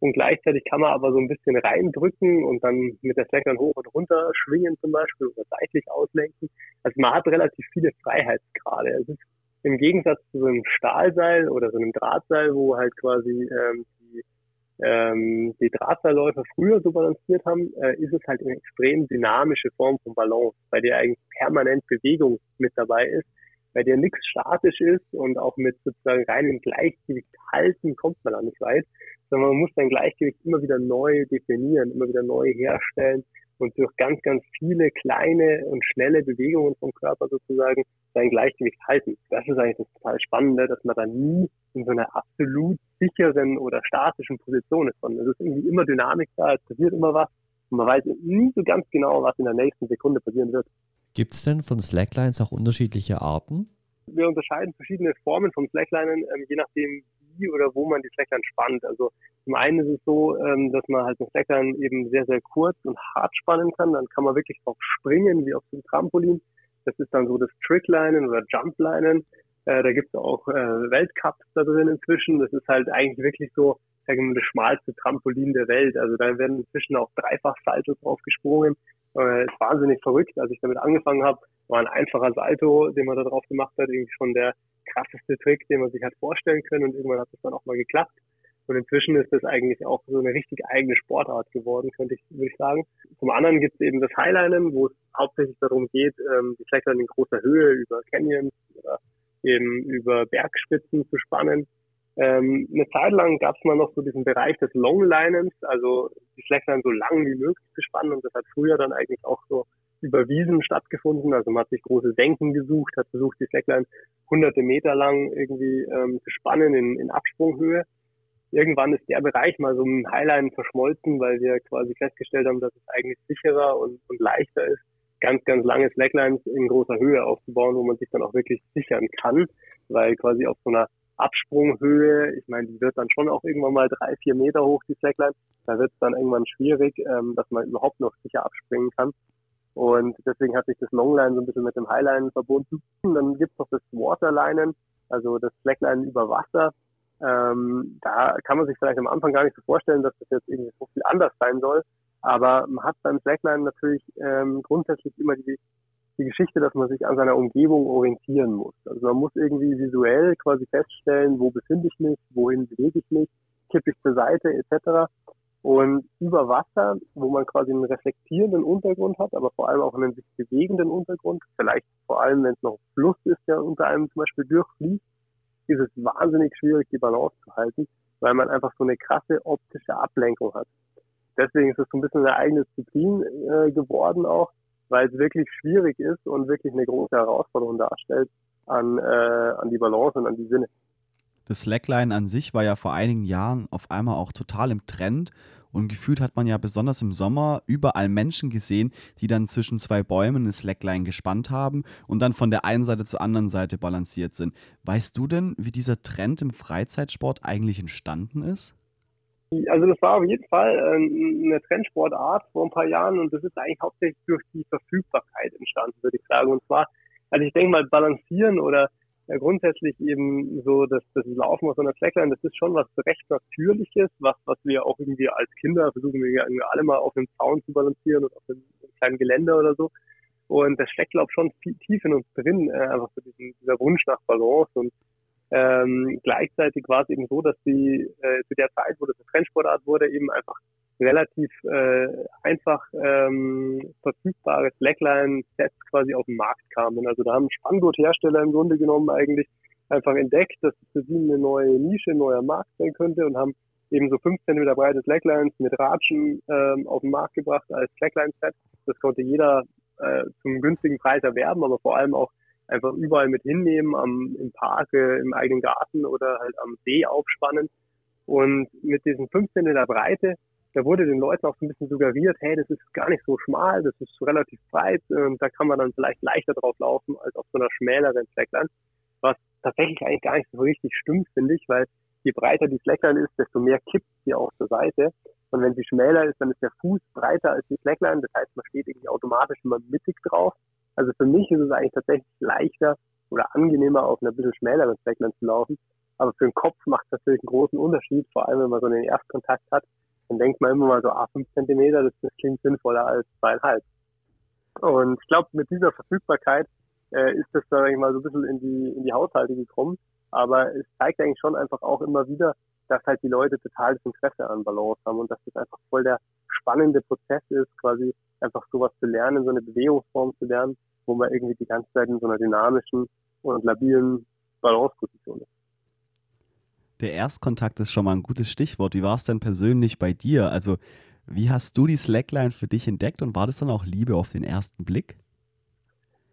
und gleichzeitig kann man aber so ein bisschen reindrücken und dann mit der Slackline hoch und runter schwingen zum Beispiel oder seitlich auslenken. Also man hat relativ viele Freiheitsgrade. Es ist im Gegensatz zu so einem Stahlseil oder so einem Drahtseil, wo halt quasi ähm, ähm, die Drahtseilläufer früher so balanciert haben, äh, ist es halt eine extrem dynamische Form von Balance, bei der eigentlich permanent Bewegung mit dabei ist bei der nichts statisch ist und auch mit sozusagen reinem Gleichgewicht halten kommt man da nicht weit, sondern man muss sein Gleichgewicht immer wieder neu definieren, immer wieder neu herstellen und durch ganz, ganz viele kleine und schnelle Bewegungen vom Körper sozusagen sein Gleichgewicht halten. Das ist eigentlich das total Spannende, dass man da nie in so einer absolut sicheren oder statischen Position ist, sondern es ist irgendwie immer Dynamik da, es passiert immer was und man weiß nie so ganz genau, was in der nächsten Sekunde passieren wird. Gibt es denn von Slacklines auch unterschiedliche Arten? Wir unterscheiden verschiedene Formen von Slacklinen, ähm, je nachdem, wie oder wo man die Slackline spannt. Also zum einen ist es so, ähm, dass man halt eine Slackline eben sehr, sehr kurz und hart spannen kann. Dann kann man wirklich drauf springen, wie auf dem Trampolin. Das ist dann so das Tricklinen oder Jumplinen. Äh, da gibt es auch äh, Weltcups da drin inzwischen. Das ist halt eigentlich wirklich so, sagen wir mal, das schmalste Trampolin der Welt. Also da werden inzwischen auch dreifach Saltos drauf gesprungen. Äh, ist wahnsinnig verrückt. Als ich damit angefangen habe, war ein einfacher Salto, den man da drauf gemacht hat, irgendwie schon der krasseste Trick, den man sich hat vorstellen können. Und irgendwann hat das dann auch mal geklappt. Und inzwischen ist das eigentlich auch so eine richtig eigene Sportart geworden, könnte ich, würde ich sagen. Zum anderen gibt es eben das Highlinen, wo es hauptsächlich darum geht, ähm, die Klettern in großer Höhe über Canyons oder eben über Bergspitzen zu spannen. Ähm, eine Zeit lang gab es mal noch so diesen Bereich des Longlinens, also die Slackline so lang wie möglich zu spannen und das hat früher dann eigentlich auch so über Wiesen stattgefunden. Also man hat sich große Senken gesucht, hat versucht, die Slackline hunderte Meter lang irgendwie ähm, zu spannen in, in Absprunghöhe. Irgendwann ist der Bereich mal so im Highline verschmolzen, weil wir quasi festgestellt haben, dass es eigentlich sicherer und, und leichter ist, ganz, ganz lange Slacklines in großer Höhe aufzubauen, wo man sich dann auch wirklich sichern kann, weil quasi auf so einer Absprunghöhe, ich meine, die wird dann schon auch irgendwann mal drei, vier Meter hoch, die Slackline, da wird es dann irgendwann schwierig, ähm, dass man überhaupt noch sicher abspringen kann. Und deswegen hat sich das Longline so ein bisschen mit dem Highline verbunden. Und dann gibt's noch das Waterlinen, also das Slackline über Wasser. Ähm, da kann man sich vielleicht am Anfang gar nicht so vorstellen, dass das jetzt irgendwie so viel anders sein soll. Aber man hat beim Slackline natürlich ähm, grundsätzlich immer die, die Geschichte, dass man sich an seiner Umgebung orientieren muss. Also man muss irgendwie visuell quasi feststellen, wo befinde ich mich, wohin bewege ich mich, kippe ich zur Seite etc. Und über Wasser, wo man quasi einen reflektierenden Untergrund hat, aber vor allem auch einen sich bewegenden Untergrund, vielleicht vor allem, wenn es noch Fluss ist, der unter einem zum Beispiel durchfließt, ist es wahnsinnig schwierig, die Balance zu halten, weil man einfach so eine krasse optische Ablenkung hat. Deswegen ist es so ein bisschen eine eigene Disziplin äh, geworden auch, weil es wirklich schwierig ist und wirklich eine große Herausforderung darstellt an, äh, an die Balance und an die Sinne. Das Slackline an sich war ja vor einigen Jahren auf einmal auch total im Trend und gefühlt hat man ja besonders im Sommer überall Menschen gesehen, die dann zwischen zwei Bäumen eine Slackline gespannt haben und dann von der einen Seite zur anderen Seite balanciert sind. Weißt du denn, wie dieser Trend im Freizeitsport eigentlich entstanden ist? Also das war auf jeden Fall ähm, eine Trendsportart vor ein paar Jahren und das ist eigentlich hauptsächlich durch die Verfügbarkeit entstanden, würde ich sagen. Und zwar, also ich denke mal, Balancieren oder ja, grundsätzlich eben so, dass das Laufen auf so einer Slackline, das ist schon was recht Natürliches, was, was wir auch irgendwie als Kinder versuchen wir alle mal auf dem Zaun zu balancieren und auf einem, kleinen Geländer oder so. Und das steckt, glaube ich, schon tief in uns drin, äh, einfach so diesen, dieser Wunsch nach Balance und ähm, gleichzeitig war es eben so, dass die äh, zu der Zeit, wo das eine Trendsportart wurde, eben einfach relativ äh, einfach ähm, verfügbare Slackline-Sets quasi auf den Markt kamen. Also da haben Spanngurthersteller im Grunde genommen eigentlich einfach entdeckt, dass es für sie eine neue Nische, ein neuer Markt sein könnte und haben eben so 15 Meter breite Slacklines mit Ratschen ähm, auf den Markt gebracht als Slackline-Set. Das konnte jeder äh, zum günstigen Preis erwerben, aber vor allem auch einfach überall mit hinnehmen, am, im Park, äh, im eigenen Garten oder halt am See aufspannen. Und mit diesen 15 Meter Breite da wurde den Leuten auch so ein bisschen suggeriert, hey, das ist gar nicht so schmal, das ist relativ breit, ähm, da kann man dann vielleicht leichter drauf laufen als auf so einer schmäleren Slackline, was tatsächlich eigentlich gar nicht so richtig stimmt, finde ich, weil je breiter die Slackline ist, desto mehr kippt sie auch zur Seite. Und wenn sie schmäler ist, dann ist der Fuß breiter als die Slackline, das heißt, man steht irgendwie automatisch immer mittig drauf. Also für mich ist es eigentlich tatsächlich leichter oder angenehmer, auf einer bisschen schmäleren Slackline zu laufen. Aber für den Kopf macht es natürlich einen großen Unterschied, vor allem wenn man so einen Erstkontakt hat dann denkt man immer mal so, ah, fünf Zentimeter, das, das klingt sinnvoller als zweieinhalb. Und ich glaube, mit dieser Verfügbarkeit äh, ist das dann eigentlich mal so ein bisschen in die, in die Haushalte gekommen. Aber es zeigt eigentlich schon einfach auch immer wieder, dass halt die Leute totales Interesse an Balance haben und dass das einfach voll der spannende Prozess ist, quasi einfach sowas zu lernen, so eine Bewegungsform zu lernen, wo man irgendwie die ganze Zeit in so einer dynamischen und labilen Balanceposition ist. Der Erstkontakt ist schon mal ein gutes Stichwort. Wie war es denn persönlich bei dir? Also, wie hast du die Slackline für dich entdeckt und war das dann auch Liebe auf den ersten Blick?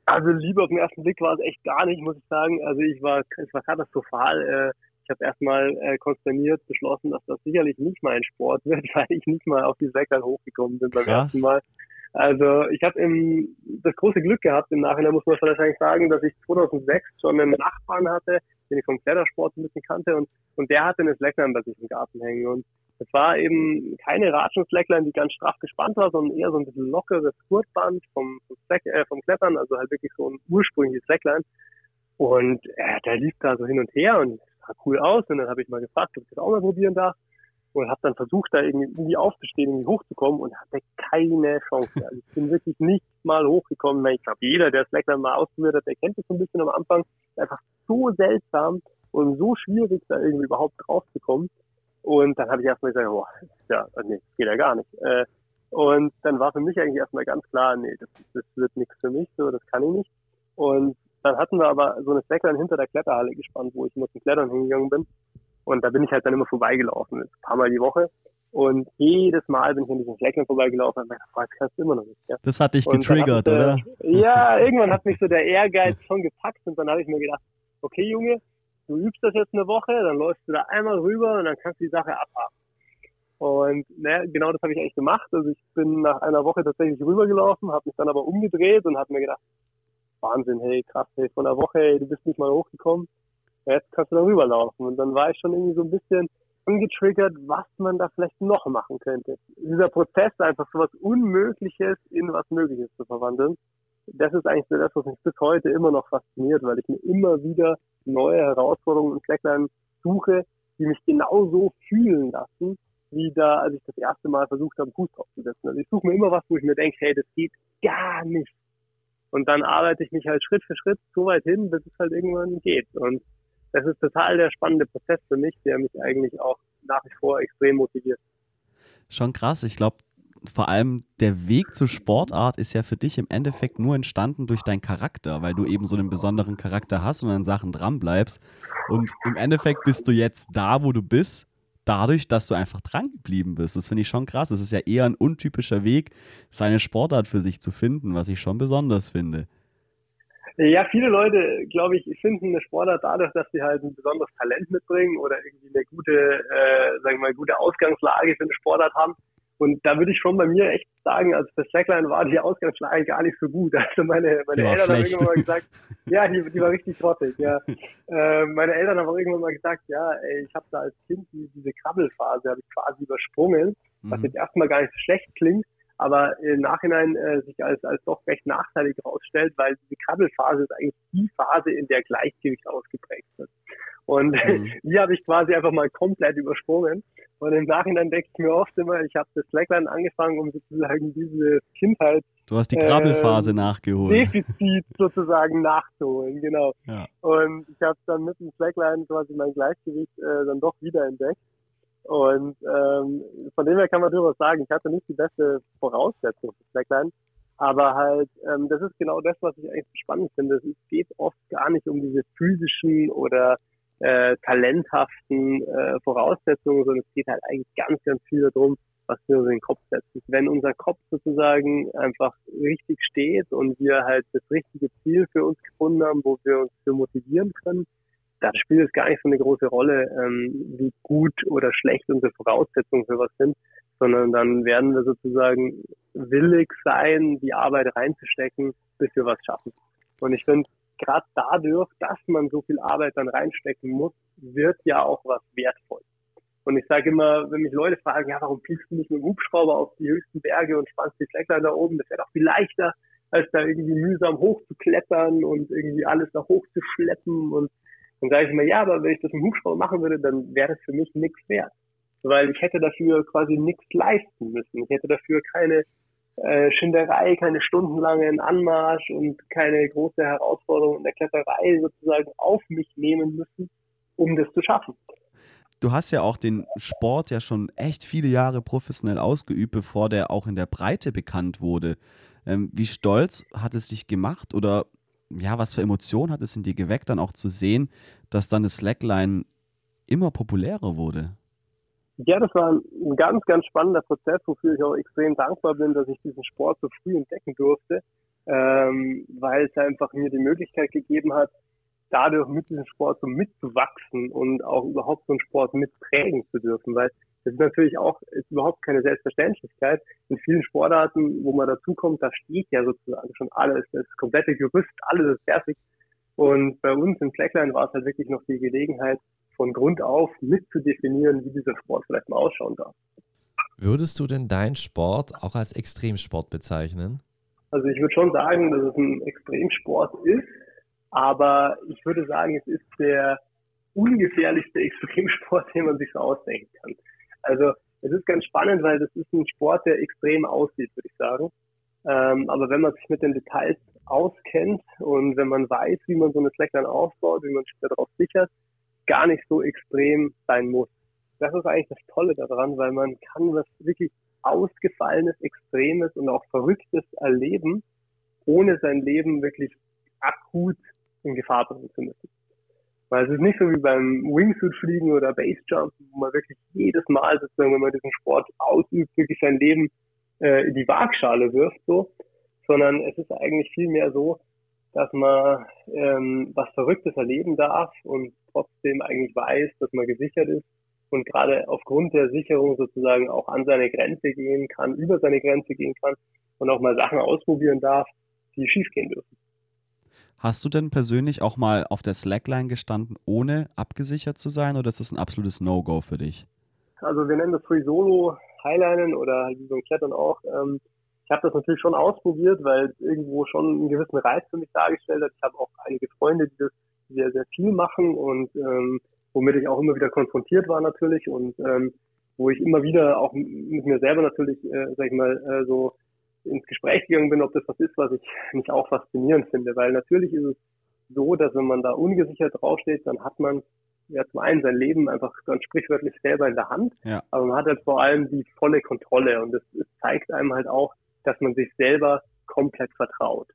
Also Liebe auf den ersten Blick war es echt gar nicht, muss ich sagen. Also ich war, es war katastrophal. Äh, ich habe erstmal äh, konsterniert beschlossen, dass das sicherlich nicht mein Sport wird, [LAUGHS] weil ich nicht mal auf die Slackline hochgekommen bin beim Krass. ersten Mal. Also ich habe das große Glück gehabt, im Nachhinein muss man wahrscheinlich sagen, dass ich 2006 schon einen Nachbarn hatte, den ich vom Klettersport ein bisschen kannte und, und der hatte eine Slackline bei sich im Garten hängen und es war eben keine Ratschen-Slackline, die ganz straff gespannt war, sondern eher so ein bisschen lockeres Gurtband vom, vom, Slack, äh, vom Klettern, also halt wirklich so ein ursprüngliches Slackline. Und äh, der lief da so hin und her und sah cool aus und dann habe ich mal gefragt, ob ich das auch mal probieren darf und habe dann versucht, da irgendwie aufzustehen, irgendwie hochzukommen und hatte keine Chance. Also ich bin wirklich nicht mal hochgekommen. Ich glaube, jeder, der Slackline mal ausprobiert hat, der kennt es so ein bisschen am Anfang. Einfach so seltsam und so schwierig, da irgendwie überhaupt draufzukommen. Und dann habe ich erstmal gesagt, boah, ja, nee, geht ja gar nicht. Äh, und dann war für mich eigentlich erstmal ganz klar, nee, das, das wird nichts für mich, so, das kann ich nicht. Und dann hatten wir aber so eine Slackline hinter der Kletterhalle gespannt, wo ich immer zum Klettern hingegangen bin. Und da bin ich halt dann immer vorbeigelaufen, ein paar Mal die Woche. Und jedes Mal bin ich an diesem Fleckner vorbeigelaufen und dachte, das kannst du immer noch nicht. Ja? Das hat dich getriggert, mich, oder? Ja, [LAUGHS] irgendwann hat mich so der Ehrgeiz schon gepackt und dann habe ich mir gedacht, okay Junge, du übst das jetzt eine Woche, dann läufst du da einmal rüber und dann kannst du die Sache abhaken. Und ne, genau das habe ich eigentlich gemacht. Also ich bin nach einer Woche tatsächlich rübergelaufen, habe mich dann aber umgedreht und habe mir gedacht, Wahnsinn, hey, krass, hey, von der Woche, hey, du bist nicht mal hochgekommen, jetzt kannst du da rüberlaufen. Und dann war ich schon irgendwie so ein bisschen angetriggert, was man da vielleicht noch machen könnte. Dieser Prozess, einfach so was Unmögliches in was Mögliches zu verwandeln, das ist eigentlich so das, was mich bis heute immer noch fasziniert, weil ich mir immer wieder neue Herausforderungen und Slackline suche, die mich genauso fühlen lassen, wie da, als ich das erste Mal versucht habe, Fuß draufzusetzen. Also ich suche mir immer was, wo ich mir denke, hey, das geht gar nicht. Und dann arbeite ich mich halt Schritt für Schritt so weit hin, bis es halt irgendwann geht. Und das ist total der spannende Prozess für mich, der mich eigentlich auch nach wie vor extrem motiviert. Schon krass. Ich glaube, vor allem der Weg zur Sportart ist ja für dich im Endeffekt nur entstanden durch deinen Charakter, weil du eben so einen besonderen Charakter hast und an Sachen dranbleibst. Und im Endeffekt bist du jetzt da, wo du bist, dadurch, dass du einfach dran geblieben bist. Das finde ich schon krass. Es ist ja eher ein untypischer Weg, seine Sportart für sich zu finden, was ich schon besonders finde. Ja, viele Leute, glaube ich, finden eine Sportart dadurch, dass sie halt ein besonderes Talent mitbringen oder irgendwie eine gute, äh, sagen wir mal, gute Ausgangslage für eine Sportart haben. Und da würde ich schon bei mir echt sagen, also für Slackline war die Ausgangslage gar nicht so gut. [LAUGHS] Also meine, meine Eltern haben irgendwann mal gesagt, ja, die, die war richtig grottig, ja. [LAUGHS] Äh, meine Eltern haben auch irgendwann mal gesagt, ja, ey, ich habe da als Kind die, diese Krabbelphase, habe ich quasi übersprungen, was mhm. jetzt erstmal gar nicht so schlecht klingt, aber im Nachhinein äh, sich als, als doch recht nachteilig herausstellt, weil diese Krabbelphase ist eigentlich die Phase, in der Gleichgewicht ausgeprägt wird. Und [LAUGHS] mhm. die habe ich quasi einfach mal komplett übersprungen. Und im Nachhinein denke ich mir oft immer, ich habe das Slackline angefangen, um sozusagen diese Kindheit. Du hast die Krabbelphase äh, nachgeholt. Defizit [LAUGHS] sozusagen nachzuholen, genau. Ja. Und ich habe dann mit dem Slackline quasi mein Gleichgewicht äh, dann doch wieder entdeckt. Und ähm, von dem her kann man durchaus sagen, ich hatte nicht die beste Voraussetzung für Slackline, aber halt, ähm, das ist genau das, was ich eigentlich spannend finde. Es geht oft gar nicht um diese physischen oder äh, talenthaften äh, Voraussetzungen, sondern es geht halt eigentlich ganz, ganz viel darum, was wir uns in den Kopf setzen. Wenn unser Kopf sozusagen einfach richtig steht und wir halt das richtige Ziel für uns gefunden haben, wo wir uns für motivieren können, da spielt es gar nicht so eine große Rolle, ähm, wie gut oder schlecht unsere Voraussetzungen für was sind, sondern dann werden wir sozusagen willig sein, die Arbeit reinzustecken, bis wir was schaffen. Und ich finde, gerade dadurch, dass man so viel Arbeit dann reinstecken muss, wird ja auch was wertvoll. Und ich sage immer, wenn mich Leute fragen, ja, warum fliegst du nicht mit dem Hubschrauber auf die höchsten Berge und spannst die Flecklein da oben, das wäre doch viel leichter, als da irgendwie mühsam hochzuklettern und irgendwie alles da hochzuschleppen. Und dann sage ich immer, ja, aber wenn ich das mit dem Hubschrauber machen würde, dann wäre das für mich nichts wert. Weil ich hätte dafür quasi nichts leisten müssen. Ich hätte dafür keine äh, Schinderei, keine stundenlangen Anmarsch und keine große Herausforderung in der Kletterei sozusagen auf mich nehmen müssen, um das zu schaffen. Du hast ja auch den Sport ja schon echt viele Jahre professionell ausgeübt, bevor der auch in der Breite bekannt wurde. Ähm, wie stolz hat es dich gemacht oder ja, was für Emotionen hat es in dir geweckt, dann auch zu sehen, dass dann das Slackline immer populärer wurde? Ja, das war ein ganz, ganz spannender Prozess, wofür ich auch extrem dankbar bin, dass ich diesen Sport so früh entdecken durfte, ähm, weil es einfach mir die Möglichkeit gegeben hat, dadurch mit diesem Sport so mitzuwachsen und auch überhaupt so einen Sport mitprägen zu dürfen, weil das ist natürlich auch ist überhaupt keine Selbstverständlichkeit. In vielen Sportarten, wo man dazukommt, da steht ja sozusagen schon alles, das komplette Gerüst, alles ist fertig. Und bei uns im Slackline war es halt wirklich noch die Gelegenheit, von Grund auf mitzudefinieren, wie dieser Sport vielleicht mal ausschauen darf. Würdest du denn deinen Sport auch als Extremsport bezeichnen? Also ich würde schon sagen, dass es ein Extremsport ist, aber ich würde sagen, es ist der ungefährlichste [LAUGHS] Extremsport, den man sich so ausdenken kann. Also es ist ganz spannend, weil das ist ein Sport, der extrem aussieht, würde ich sagen. Ähm, aber wenn man sich mit den Details auskennt und wenn man weiß, wie man so eine Slackline aufbaut, wie man sich darauf sichert, gar nicht so extrem sein muss. Das ist eigentlich das Tolle daran, weil man kann was wirklich Ausgefallenes, Extremes und auch Verrücktes erleben, ohne sein Leben wirklich akut in Gefahr bringen zu müssen. Weil es ist nicht so wie beim Wingsuit-Fliegen oder Basejumpen, wo man wirklich jedes Mal sozusagen, wenn man diesen Sport ausübt, wirklich sein Leben äh, in die Waagschale wirft, so, sondern es ist eigentlich vielmehr so, dass man ähm, was Verrücktes erleben darf und trotzdem eigentlich weiß, dass man gesichert ist und gerade aufgrund der Sicherung sozusagen auch an seine Grenze gehen kann, über seine Grenze gehen kann und auch mal Sachen ausprobieren darf, die schiefgehen dürfen. Hast du denn persönlich auch mal auf der Slackline gestanden, ohne abgesichert zu sein, oder ist das ein absolutes No-Go für dich? Also wir nennen das Free Solo Highlinen oder wie so ein Klettern auch. Ähm, ich habe das natürlich schon ausprobiert, weil es irgendwo schon einen gewissen Reiz für mich dargestellt hat. Ich habe auch einige Freunde, die das sehr, sehr viel machen und ähm, womit ich auch immer wieder konfrontiert war natürlich und ähm, wo ich immer wieder auch mit mir selber natürlich, äh, sag ich mal, äh, so ins Gespräch gegangen bin, ob das was ist, was ich [LAUGHS] mich auch faszinierend finde. Weil natürlich ist es so, dass wenn man da ungesichert draufsteht, dann hat man ja zum einen sein Leben einfach ganz sprichwörtlich selber in der Hand, ja. aber man hat halt vor allem die volle Kontrolle und das, das zeigt einem halt auch, dass man sich selber komplett vertraut.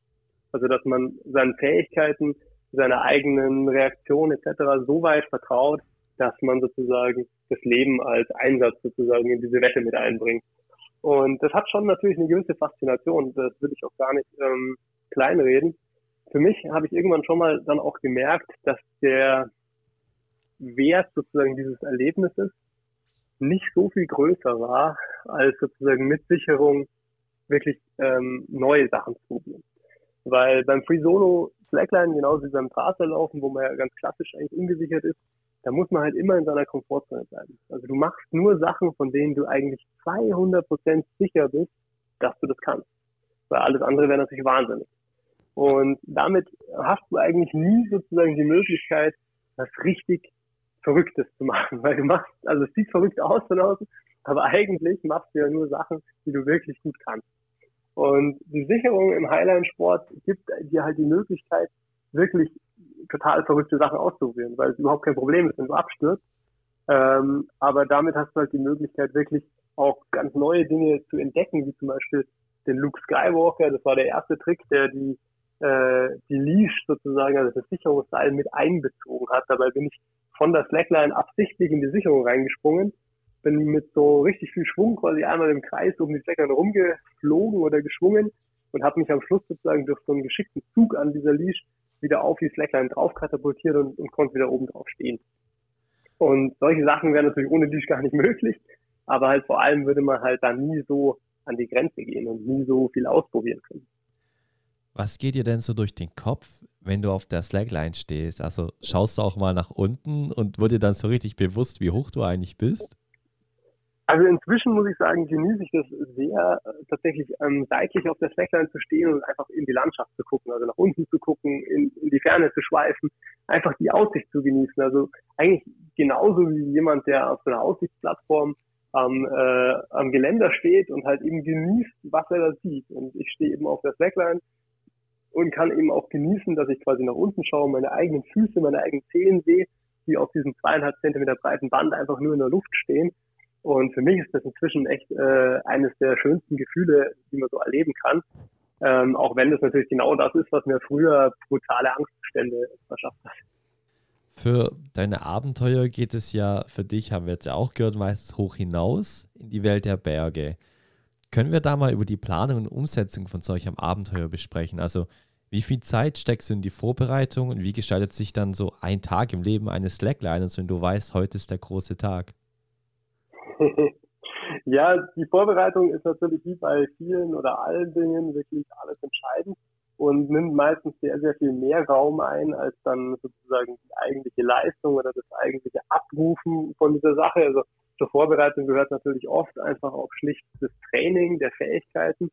Also dass man seinen Fähigkeiten, seiner eigenen Reaktion etc. so weit vertraut, dass man sozusagen das Leben als Einsatz sozusagen in diese Wette mit einbringt. Und das hat schon natürlich eine gewisse Faszination. Das will ich auch gar nicht ähm, kleinreden. Für mich habe ich irgendwann schon mal dann auch gemerkt, dass der Wert sozusagen dieses Erlebnisses nicht so viel größer war, als sozusagen mit Sicherung wirklich ähm, neue Sachen zu probieren. Weil beim Free Solo Slackline, genauso wie beim Straßenlaufen, wo man ja ganz klassisch eigentlich ungesichert ist, da muss man halt immer in seiner Komfortzone bleiben. Also du machst nur Sachen, von denen du eigentlich 200% sicher bist, dass du das kannst. Weil alles andere wäre natürlich wahnsinnig. Und damit hast du eigentlich nie sozusagen die Möglichkeit, was richtig Verrücktes zu machen. [LAUGHS] Weil du machst, also es sieht verrückt aus von außen, aber eigentlich machst du ja nur Sachen, die du wirklich gut kannst. Und die Sicherung im Highline-Sport gibt dir halt die Möglichkeit, wirklich total verrückte Sachen auszuprobieren, weil es überhaupt kein Problem ist, wenn du abstürzt. Ähm, aber damit hast du halt die Möglichkeit, wirklich auch ganz neue Dinge zu entdecken, wie zum Beispiel den Luke Skywalker. Das war der erste Trick, der die, äh, die Leash sozusagen, also das Sicherungsseil mit einbezogen hat. Dabei bin ich von der Slackline absichtlich in die Sicherung reingesprungen, bin mit so richtig viel Schwung quasi einmal im Kreis um die Slackline rumgeflogen oder geschwungen und habe mich am Schluss sozusagen durch so einen geschickten Zug an dieser Leash wieder auf die Slackline drauf katapultiert und, und konnte wieder oben drauf stehen. Und solche Sachen wären natürlich ohne Leash gar nicht [LAUGHS] möglich, aber halt vor allem würde man halt da nie so an die Grenze gehen und nie so viel ausprobieren können. Was geht dir denn so durch den Kopf, wenn du auf der Slackline stehst? Also schaust du auch mal nach unten und wurde dir dann so richtig bewusst, wie hoch du eigentlich bist? Also inzwischen muss ich sagen, genieße ich das sehr, tatsächlich ähm, seitlich auf der Slackline zu stehen und einfach in die Landschaft zu gucken, also nach unten zu gucken, in, in die Ferne zu schweifen, einfach die Aussicht zu genießen. Also eigentlich genauso wie jemand, der auf so einer Aussichtsplattform am, äh, am Geländer steht und halt eben genießt, was er da sieht. Und ich stehe eben auf der Slackline und kann eben auch genießen, dass ich quasi nach unten schaue, meine eigenen Füße, meine eigenen Zehen sehe, die auf diesem zweieinhalb Zentimeter breiten Band einfach nur in der Luft stehen und für mich ist das inzwischen echt äh, eines der schönsten Gefühle, die man so erleben kann. Ähm, auch wenn das natürlich genau das ist, was mir früher brutale Angstzustände verschafft hat. Für deine Abenteuer geht es ja für dich, haben wir jetzt ja auch gehört, meistens hoch hinaus in die Welt der Berge. Können wir da mal über die Planung und Umsetzung von solchem Abenteuer besprechen? Also, wie viel Zeit steckst du in die Vorbereitung und wie gestaltet sich dann so ein Tag im Leben eines Slackliners, wenn du weißt, heute ist der große Tag? [LAUGHS] ja, die Vorbereitung ist natürlich wie bei vielen oder allen Dingen wirklich alles entscheidend und nimmt meistens sehr, sehr viel mehr Raum ein, als dann sozusagen die eigentliche Leistung oder das eigentliche Abrufen von dieser Sache. Also zur Vorbereitung gehört natürlich oft einfach auch schlicht das Training der Fähigkeiten.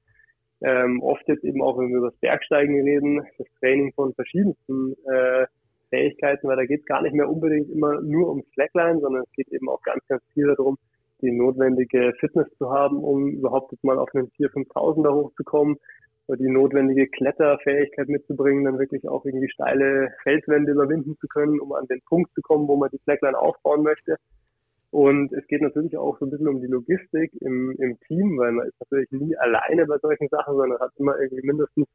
Ähm, oft jetzt eben auch, wenn wir über das Bergsteigen reden, das Training von verschiedensten äh, Fähigkeiten, weil da geht es gar nicht mehr unbedingt immer nur um Slackline, sondern es geht eben auch ganz, ganz viel darum, die notwendige Fitness zu haben, um überhaupt jetzt mal auf einen 4.000, 5.000er hochzukommen, oder die notwendige Kletterfähigkeit mitzubringen, dann wirklich auch irgendwie steile Felswände überwinden zu können, um an den Punkt zu kommen, wo man die Slackline aufbauen möchte. Und es geht natürlich auch so ein bisschen um die Logistik im, im Team, weil man ist natürlich nie alleine bei solchen Sachen, sondern hat immer irgendwie mindestens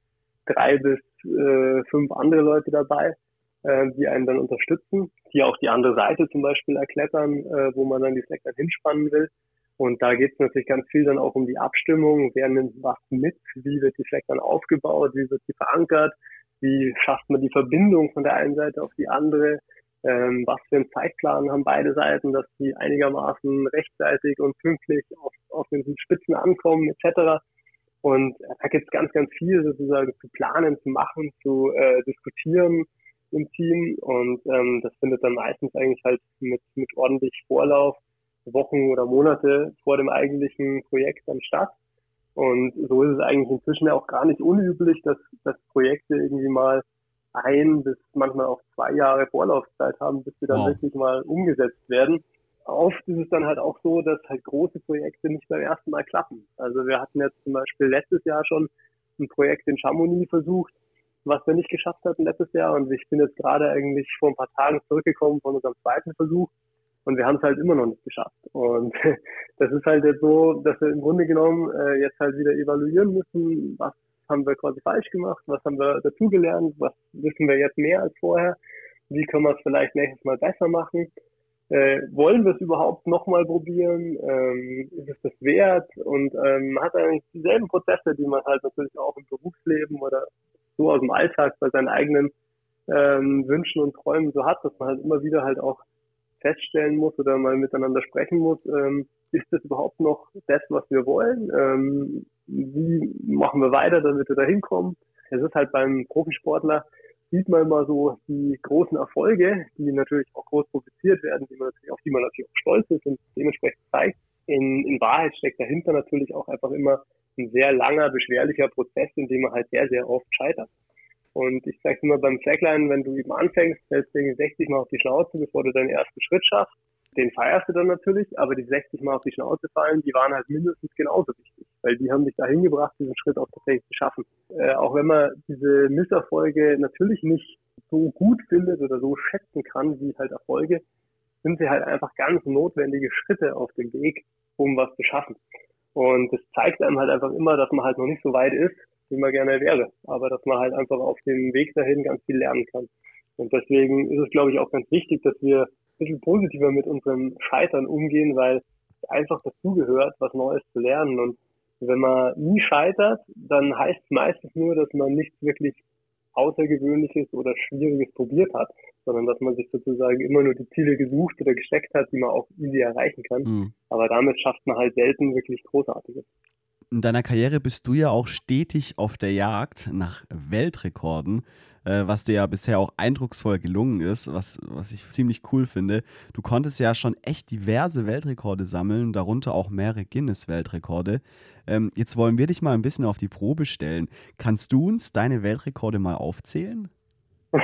drei bis äh, fünf andere Leute dabei. Äh, die einen dann unterstützen, die auch die andere Seite zum Beispiel erklettern, äh, wo man dann die Slackline hinspannen will. Und da geht es natürlich ganz viel dann auch um die Abstimmung, wer nimmt was mit, wie wird die Slackline aufgebaut, wie wird sie verankert, wie schafft man die Verbindung von der einen Seite auf die andere, ähm, was für einen Zeitplan haben beide Seiten, dass die einigermaßen rechtzeitig und pünktlich auf, auf den Spitzen ankommen etc. Und da gibt es ganz, ganz viel sozusagen zu planen, zu machen, zu äh, diskutieren im Team. Und ähm, das findet dann meistens eigentlich halt mit, mit ordentlich Vorlauf Wochen oder Monate vor dem eigentlichen Projekt dann statt. Und so ist es eigentlich inzwischen auch gar nicht unüblich, dass, dass Projekte irgendwie mal ein bis manchmal auch zwei Jahre Vorlaufzeit haben, bis sie dann wow. wirklich mal umgesetzt werden. Oft ist es dann halt auch so, dass halt große Projekte nicht beim ersten Mal klappen. Also wir hatten jetzt zum Beispiel letztes Jahr schon ein Projekt in Chamonix versucht, was wir nicht geschafft hatten letztes Jahr. Und ich bin jetzt gerade eigentlich vor ein paar Tagen zurückgekommen von unserem zweiten Versuch und wir haben es halt immer noch nicht geschafft. Und [LAUGHS] das ist halt jetzt so, dass wir im Grunde genommen äh, jetzt halt wieder evaluieren müssen, was haben wir quasi falsch gemacht, was haben wir dazugelernt, was wissen wir jetzt mehr als vorher, wie können wir es vielleicht nächstes Mal besser machen. Äh, wollen wir es überhaupt nochmal probieren? Ähm, ist es das wert? Und ähm, man hat eigentlich dieselben Prozesse, die man halt natürlich auch im Berufsleben oder so aus dem Alltag bei seinen eigenen ähm, Wünschen und Träumen so hat, dass man halt immer wieder halt auch feststellen muss oder mal miteinander sprechen muss, ähm, ist das überhaupt noch das, was wir wollen? Ähm, wie machen wir weiter, damit wir da hinkommen? Es ist halt beim Profisportler, sieht man immer so die großen Erfolge, die natürlich auch groß publiziert werden, die man auf die man natürlich auch stolz ist und dementsprechend zeigt. In, in Wahrheit steckt dahinter natürlich auch einfach immer ein sehr langer, beschwerlicher Prozess, in dem man halt sehr, sehr oft scheitert. Und ich sage immer beim Slackline, wenn du eben anfängst, fällst du 60 Mal auf die Schnauze, bevor du deinen ersten Schritt schaffst. Den feierst du dann natürlich, aber die 60 Mal auf die Schnauze fallen, die waren halt mindestens genauso wichtig, weil die haben dich dahin gebracht, diesen Schritt auch tatsächlich zu schaffen. Äh, auch wenn man diese Misserfolge natürlich nicht so gut findet oder so schätzen kann wie halt Erfolge, sind sie halt einfach ganz notwendige Schritte auf dem Weg, um was zu schaffen. Und das zeigt einem halt einfach immer, dass man halt noch nicht so weit ist, wie man gerne wäre, aber dass man halt einfach auf dem Weg dahin ganz viel lernen kann. Und deswegen ist es, glaube ich, auch ganz wichtig, dass wir ein bisschen positiver mit unserem Scheitern umgehen, weil es einfach dazugehört, was Neues zu lernen. Und wenn man nie scheitert, dann heißt es meistens nur, dass man nichts wirklich Außergewöhnliches oder Schwieriges probiert hat, sondern dass man sich sozusagen immer nur die Ziele gesucht oder gesteckt hat, die man auch easy erreichen kann. Mhm. Aber damit schafft man halt selten wirklich Großartiges in deiner Karriere bist du ja auch stetig auf der Jagd nach Weltrekorden, äh, was dir ja bisher auch eindrucksvoll gelungen ist, was, was ich ziemlich cool finde. Du konntest ja schon echt diverse Weltrekorde sammeln, darunter auch mehrere Guinness-Weltrekorde. Ähm, jetzt wollen wir dich mal ein bisschen auf die Probe stellen. Kannst du uns deine Weltrekorde mal aufzählen? [LAUGHS] ja,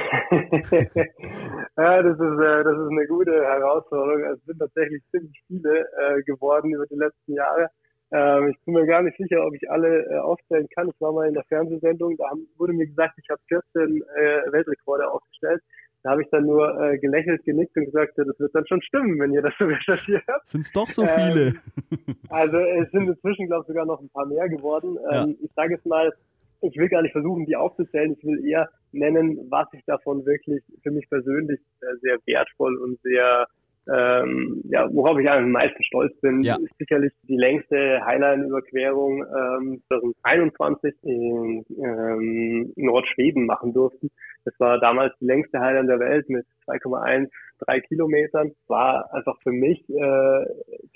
das ist, äh, das ist eine gute Herausforderung. Es sind tatsächlich ziemlich viele äh, geworden über die letzten Jahre. Ähm, ich bin mir gar nicht sicher, ob ich alle äh, aufzählen kann. Ich war mal in der Fernsehsendung, da haben, wurde mir gesagt, ich habe 14 äh, Weltrekorde aufgestellt. Da habe ich dann nur äh, gelächelt, genickt und gesagt, ja, das wird dann schon stimmen, wenn ihr das so [LAUGHS] recherchiert habt. Sind es doch so viele? Ähm, [LAUGHS] also es sind inzwischen, glaube ich, sogar noch ein paar mehr geworden. Ähm, ja. Ich sage jetzt mal, ich will gar nicht versuchen, die aufzuzählen. Ich will eher nennen, was ich davon wirklich für mich persönlich äh, sehr wertvoll und sehr ähm, ja, worauf ich am meisten stolz bin, ja. ist sicherlich die längste Highline-Überquerung ähm, 2021 in ähm, Nordschweden machen durften. Das war damals die längste Highline der Welt mit 2,13 Kilometern. War einfach für mich äh,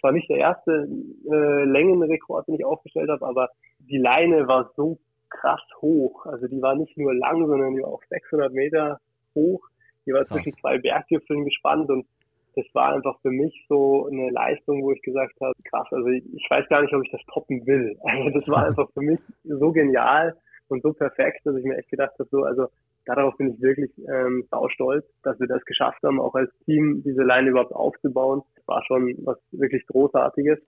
zwar nicht der erste äh, Längenrekord, den ich aufgestellt habe, aber die Leine war so krass hoch. Also die war nicht nur lang, sondern die war auch 600 Meter hoch. Die war zwischen zwei Berggipfeln gespannt und das war einfach für mich so eine Leistung, wo ich gesagt habe, krass, also ich, ich weiß gar nicht, ob ich das toppen will. [LAUGHS] Also das war einfach für mich so genial und so perfekt, dass ich mir echt gedacht habe, so, also darauf bin ich wirklich ähm, stolz, dass wir das geschafft haben, auch als Team diese Line überhaupt aufzubauen. Das war schon was wirklich Großartiges.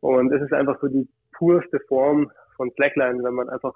Und es ist einfach so die purste Form von Slackline, wenn man einfach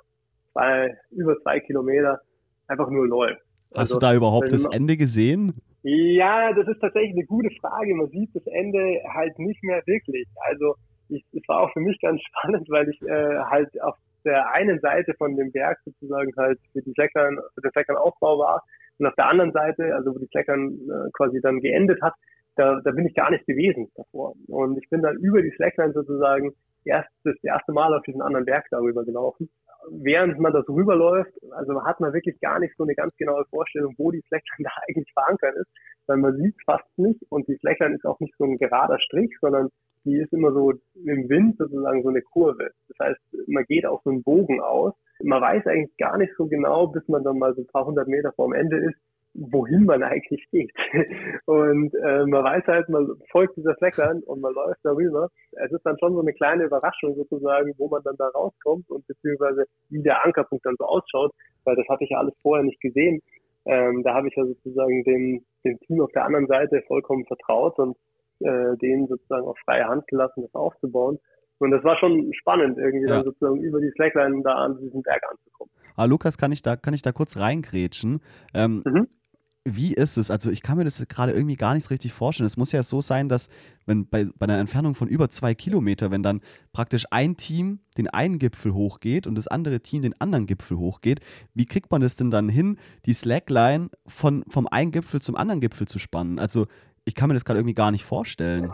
zwei, über zwei Kilometer einfach nur läuft. Hast also, du da überhaupt das Ende gesehen? Ja, das ist tatsächlich eine gute Frage. Man sieht das Ende halt nicht mehr wirklich. Also ich, es war auch für mich ganz [LAUGHS] spannend, weil ich äh, halt auf der einen Seite von dem Berg sozusagen halt für, die Fleckern, für den Fleckernaufbau war Und auf der anderen Seite, also wo die Slackline äh, quasi dann geendet hat, da, da bin ich gar nicht gewesen davor. Und ich bin dann über die Slackline sozusagen erst das erste Mal auf diesen anderen Berg darüber gelaufen. Während man das rüberläuft, also hat man wirklich gar nicht so eine ganz genaue Vorstellung, wo die Slackline [LAUGHS] da eigentlich verankert ist, weil man sieht fast nicht und die Slackline ist auch nicht so ein gerader Strich, sondern die ist immer so im Wind sozusagen so eine Kurve. Das heißt, man geht auf so einen Bogen aus. Man weiß eigentlich gar nicht so genau, bis man dann mal so ein paar hundert Meter vorm Ende ist, wohin man eigentlich geht. [LAUGHS] Und äh, man weiß halt, man folgt dieser Slackline und man läuft darüber. Es ist dann schon so eine kleine Überraschung sozusagen, wo man dann da rauskommt und beziehungsweise wie der Ankerpunkt dann so ausschaut, weil das hatte ich ja alles vorher nicht gesehen. Ähm, da habe ich ja sozusagen dem, dem Team auf der anderen Seite vollkommen vertraut und äh, denen sozusagen auf freie Hand gelassen, das aufzubauen. Und das war schon spannend, irgendwie ja. dann sozusagen über die Slackline da an diesen Berg anzukommen. Ah, Lukas, kann ich da, kann ich da kurz reingrätschen? Ähm, mhm wie ist es? Also ich kann mir das gerade irgendwie gar nicht so richtig vorstellen. Es muss ja so sein, dass wenn bei, bei einer Entfernung von über zwei Kilometer, wenn dann praktisch ein Team den einen Gipfel hochgeht und das andere Team den anderen Gipfel hochgeht, wie kriegt man das denn dann hin, die Slackline von, vom einen Gipfel zum anderen Gipfel zu spannen? Also ich kann mir das gerade irgendwie gar nicht vorstellen.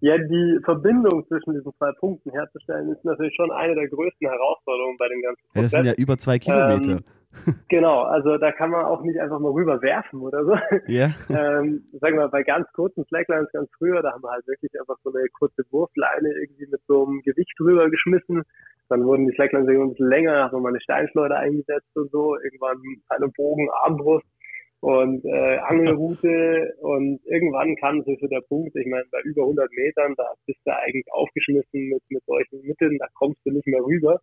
Ja, die Verbindung zwischen diesen zwei Punkten herzustellen, ist natürlich schon eine der größten Herausforderungen bei dem ganzen Prozess. Ja, das sind ja über zwei Kilometer. Ähm, Genau, also da kann man auch nicht einfach mal rüberwerfen oder so. Ja. Yeah. ähm, sagen wir mal, bei ganz kurzen Slacklines ganz früher, da haben wir halt wirklich einfach so eine kurze Wurfleine irgendwie mit so einem Gewicht drüber geschmissen. Dann wurden die Slacklines irgendwie ein bisschen länger, haben wir mal eine Steinschleuder eingesetzt und so, irgendwann eine Bogen, Armbrust und äh, Angelroute und irgendwann kam so für der Punkt, ich meine, bei über 100 Metern, da bist du eigentlich aufgeschmissen mit, mit solchen Mitteln, da kommst du nicht mehr rüber.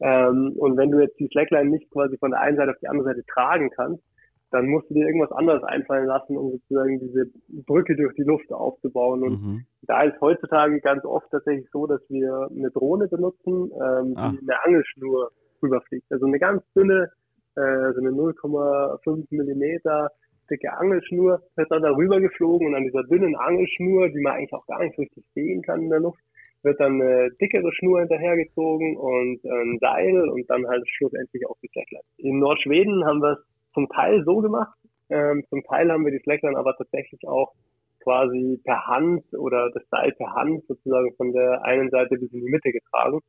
Ähm, und wenn du jetzt die Slackline nicht quasi von der einen Seite auf die andere Seite tragen kannst, dann musst du dir irgendwas anderes einfallen lassen, um sozusagen diese Brücke durch die Luft aufzubauen. Und mhm. da ist heutzutage ganz oft tatsächlich so, dass wir eine Drohne benutzen, ähm, ah. die eine Angelschnur rüberfliegt. Also eine ganz dünne, äh, so eine 0,5 Millimeter dicke Angelschnur wird dann darüber geflogen und an dieser dünnen Angelschnur, die man eigentlich auch gar nicht richtig sehen kann in der Luft, wird dann eine dickere Schnur hinterhergezogen und ein Seil und dann halt schlussendlich auch die Slackline. In Nordschweden haben wir es zum Teil so gemacht, ähm, zum Teil haben wir die Slackline aber tatsächlich auch quasi per Hand oder das Seil per Hand sozusagen von der einen Seite bis in die Mitte getragen,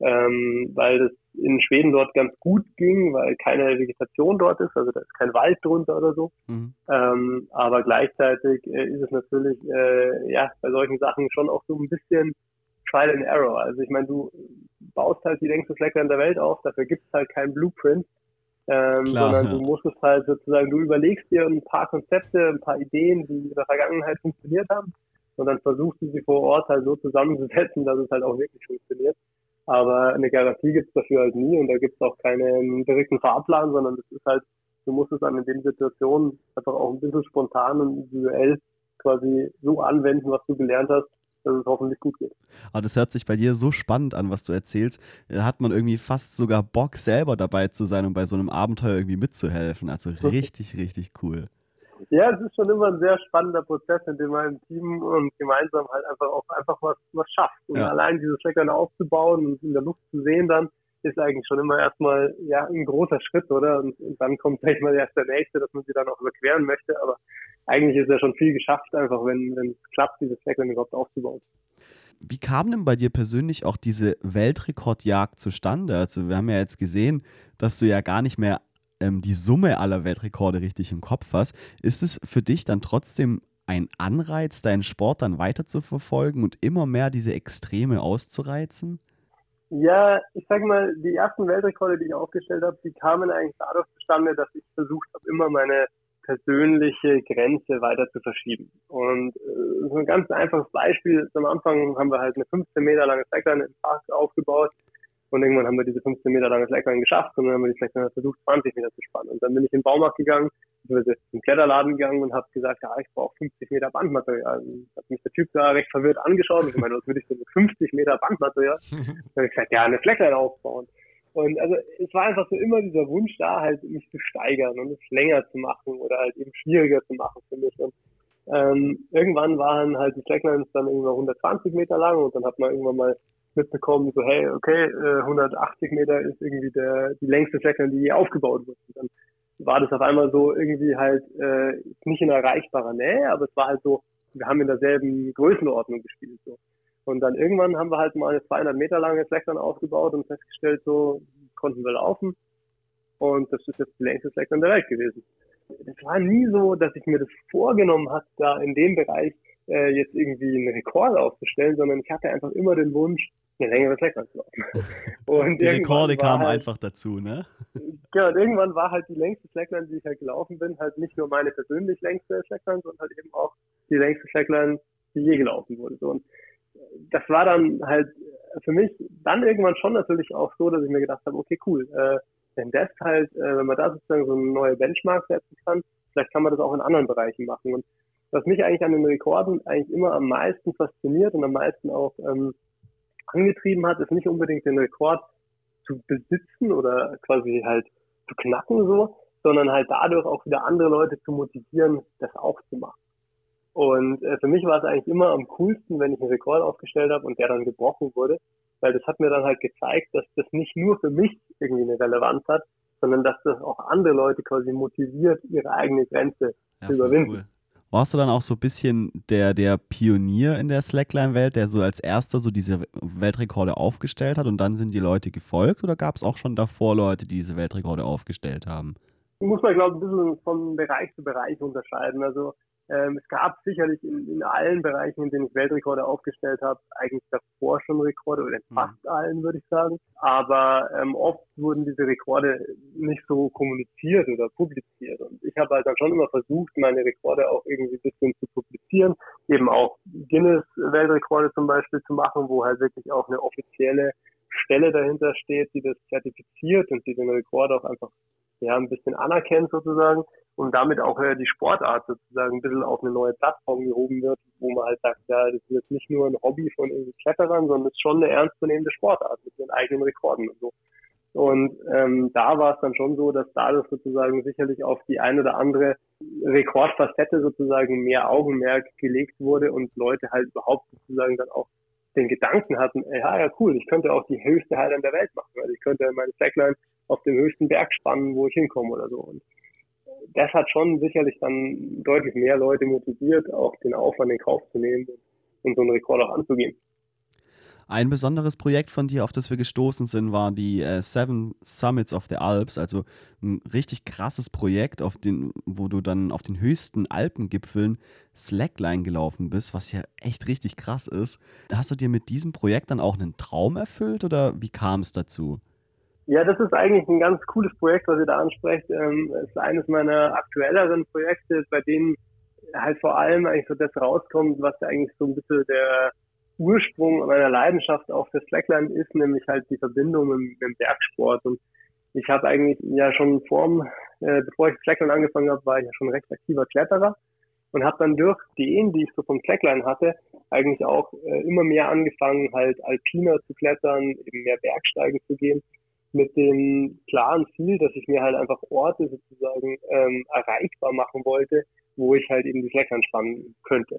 ähm, weil das in Schweden dort ganz gut ging, weil keine Vegetation dort ist, also da ist kein Wald drunter oder so. Mhm. Ähm, aber gleichzeitig äh, ist es natürlich äh, ja bei solchen Sachen schon auch so ein bisschen Trial and Error. Also ich meine, du baust halt die längste Slackline der Welt auf, dafür gibt es halt keinen Blueprint, ähm, Klar, sondern ja. du musst es halt sozusagen, du überlegst dir ein paar Konzepte, ein paar Ideen, die in der Vergangenheit funktioniert haben und dann versuchst du sie vor Ort halt so zusammenzusetzen, dass es halt auch wirklich funktioniert. Aber eine Garantie gibt es dafür halt nie und da gibt es auch keinen direkten Fahrplan, sondern das ist halt, du musst es dann in den Situationen einfach auch ein bisschen spontan und individuell quasi so anwenden, was du gelernt hast, dass es hoffentlich gut geht. Aber das hört sich bei dir so spannend an, was du erzählst. Da hat man irgendwie fast sogar Bock, selber dabei zu sein und bei so einem Abenteuer irgendwie mitzuhelfen. Also [LAUGHS] richtig, richtig cool. Ja, es ist schon immer ein sehr spannender Prozess, in dem man im Team und gemeinsam halt einfach auch einfach was, was schafft. Und ja. allein dieses Steckern aufzubauen und in der Luft zu sehen dann, ist eigentlich schon immer erstmal ja ein großer Schritt, oder? Und, und dann kommt vielleicht mal erst der nächste, dass man sie dann auch überqueren möchte. Aber eigentlich ist ja schon viel geschafft, einfach wenn, wenn es klappt, dieses Fleckland überhaupt aufzubauen. Wie kam denn bei dir persönlich auch diese Weltrekordjagd zustande? Also wir haben ja jetzt gesehen, dass du ja gar nicht mehr ähm, die Summe aller Weltrekorde richtig im Kopf hast. Ist es für dich dann trotzdem ein Anreiz, deinen Sport dann weiter zu verfolgen und immer mehr diese Extreme auszureizen? Ja, ich sag mal, die ersten Weltrekorde, die ich aufgestellt habe, die kamen eigentlich dadurch zustande, dass ich versucht habe, immer meine persönliche Grenze weiter zu verschieben. Und äh, so ein ganz einfaches Beispiel, am Anfang haben wir halt eine 15 Meter lange Slackline im Park aufgebaut und irgendwann haben wir diese 15 Meter lange Slackline geschafft und dann haben wir die Slackline versucht 20 Meter zu spannen. Und dann bin ich in den Baumarkt gegangen, bin zum Kletterladen gegangen und habe gesagt, ja, ich brauche 50 Meter Bandmaterial. Und hat mich der Typ da recht verwirrt angeschaut und ich meine, was würde ich denn mit 50 Meter Bandmaterial? [LAUGHS] dann habe ich gesagt, ja, eine Slackline aufbauen. Und also es war einfach so immer dieser Wunsch da, halt mich zu steigern und es länger zu machen oder halt eben schwieriger zu machen für mich. Und ähm, irgendwann waren halt die Slacklines dann irgendwann 120 Meter lang und dann hat man irgendwann mal mitbekommen, so hey, okay, äh, 180 Meter ist irgendwie der die längste Slackline, die je aufgebaut wird. Und dann war das auf einmal so irgendwie halt äh, nicht in erreichbarer Nähe, aber es war halt so, wir haben in derselben Größenordnung gespielt. So. Und dann irgendwann haben wir halt mal eine 200 Meter lange Slackline aufgebaut und festgestellt, so konnten wir laufen. Und das ist jetzt die längste Slackline der Welt gewesen. Das war nie so, dass ich mir das vorgenommen hatte, da in dem Bereich äh, jetzt irgendwie einen Rekord aufzustellen, sondern ich hatte einfach immer den Wunsch, eine längere Slackline zu laufen. [LAUGHS] Und die Rekorde kamen halt, einfach dazu, ne? Ja, [LAUGHS] und irgendwann war halt die längste Slackline, die ich halt gelaufen bin, halt nicht nur meine persönlich längste Slackline, sondern halt eben auch die längste Slackline, die je gelaufen wurde. So, und das war dann halt für mich dann irgendwann schon natürlich auch so, dass ich mir gedacht habe, okay, cool, äh, wenn das halt, äh, wenn man da sozusagen so eine neue Benchmark setzen kann, vielleicht kann man das auch in anderen Bereichen machen. Und was mich eigentlich an den Rekorden eigentlich immer am meisten fasziniert und am meisten auch ähm, angetrieben hat, ist nicht unbedingt den Rekord zu besitzen oder quasi halt zu knacken so, sondern halt dadurch auch wieder andere Leute zu motivieren, das auch zu machen. Und äh, für mich war es eigentlich immer am coolsten, wenn ich einen Rekord aufgestellt habe und der dann gebrochen wurde, weil das hat mir dann halt gezeigt, dass das nicht nur für mich irgendwie eine Relevanz hat, sondern dass das auch andere Leute quasi motiviert, ihre eigene Grenze ja, zu überwinden. Cool. Warst du dann auch so ein bisschen der, der Pionier in der Slackline-Welt, der so als erster so diese Weltrekorde aufgestellt hat und dann sind die Leute gefolgt oder gab es auch schon davor Leute, die diese Weltrekorde aufgestellt haben? Muss man, glaube ich, ein bisschen von Bereich zu Bereich unterscheiden. Also ähm, es gab sicherlich in, in, allen Bereichen, in denen ich Weltrekorde aufgestellt habe, eigentlich davor schon Rekorde oder in mhm. fast mhm. allen, würde ich sagen. Aber ähm, oft wurden diese Rekorde nicht so kommuniziert oder publiziert. Und ich habe halt dann schon immer versucht, meine Rekorde auch irgendwie ein bisschen zu publizieren, eben auch Guinness-Weltrekorde zum Beispiel zu machen, wo halt wirklich auch eine offizielle Stelle dahinter steht, die das zertifiziert und die den Rekord auch einfach ja, ein bisschen anerkennt sozusagen und damit auch äh, die Sportart sozusagen ein bisschen auf eine neue Plattform gehoben wird, wo man halt sagt, ja, das ist jetzt nicht nur ein Hobby von irgendwie Kletterern, sondern es ist schon eine ernstzunehmende Sportart mit den eigenen Rekorden und so. Und ähm, da war es dann schon so, dass dadurch sozusagen sicherlich auf die ein oder andere Rekordfacette sozusagen mehr Augenmerk gelegt wurde und Leute halt überhaupt sozusagen dann auch den Gedanken hatten, ja, ja, cool, ich könnte auch die höchste Highline der Welt machen. Also ich könnte meine Slackline auf dem höchsten Berg spannen, wo ich hinkomme oder so. Und das hat schon sicherlich dann deutlich mehr Leute motiviert, auch den Aufwand in Kauf zu nehmen und so einen Rekord auch anzugehen. Ein besonderes Projekt von dir, auf das wir gestoßen sind, war die äh, Seven Summits of the Alps, also ein richtig krasses Projekt, auf den, wo du dann auf den höchsten Alpengipfeln Slackline gelaufen bist, was ja echt richtig krass ist. Hast du dir mit diesem Projekt dann auch einen Traum erfüllt oder wie kam es dazu? Ja, das ist eigentlich ein ganz cooles Projekt, was ihr da ansprecht. Ähm, ist eines meiner aktuelleren Projekte, bei denen halt vor allem eigentlich so das rauskommt, was eigentlich so ein bisschen der Ursprung meiner Leidenschaft auch für Slackline ist, nämlich halt die Verbindung mit, dem Bergsport. Und ich habe eigentlich ja schon vorm, äh, bevor ich Slackline angefangen habe, war ich ja schon recht aktiver Kletterer und habe dann durch die Ideen, die ich so vom Slackline hatte, eigentlich auch äh, immer mehr angefangen, halt alpiner zu klettern, eben mehr Bergsteigen zu gehen mit dem klaren Ziel, dass ich mir halt einfach Orte sozusagen ähm, erreichbar machen wollte, wo ich halt eben die Slackline spannen könnte.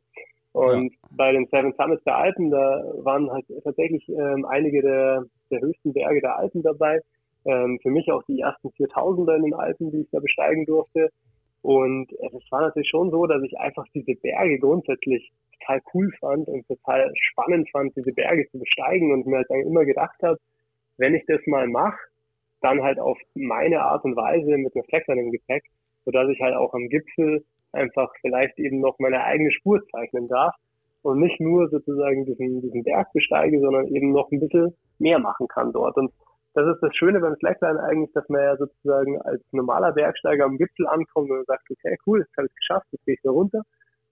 Und ja. bei den Seven Summits der Alpen, da waren halt tatsächlich ähm, einige der, der höchsten Berge der Alpen dabei. Ähm, für mich auch die ersten 4000er in den Alpen, die ich da besteigen durfte. Und es war natürlich schon so, dass ich einfach diese Berge grundsätzlich total cool fand und total spannend fand, diese Berge zu besteigen und mir halt dann immer gedacht habe, wenn ich das mal mache, dann halt auf meine Art und Weise mit einer Flexer im Gepäck, sodass ich halt auch am Gipfel einfach vielleicht eben noch meine eigene Spur zeichnen darf und nicht nur sozusagen diesen, diesen Berg besteige, sondern eben noch ein bisschen mehr machen kann dort. Und das ist das Schöne beim Slackline eigentlich, dass man ja sozusagen als normaler Bergsteiger am Gipfel ankommt und sagt, okay, cool, jetzt habe ich es geschafft, jetzt gehe ich da runter.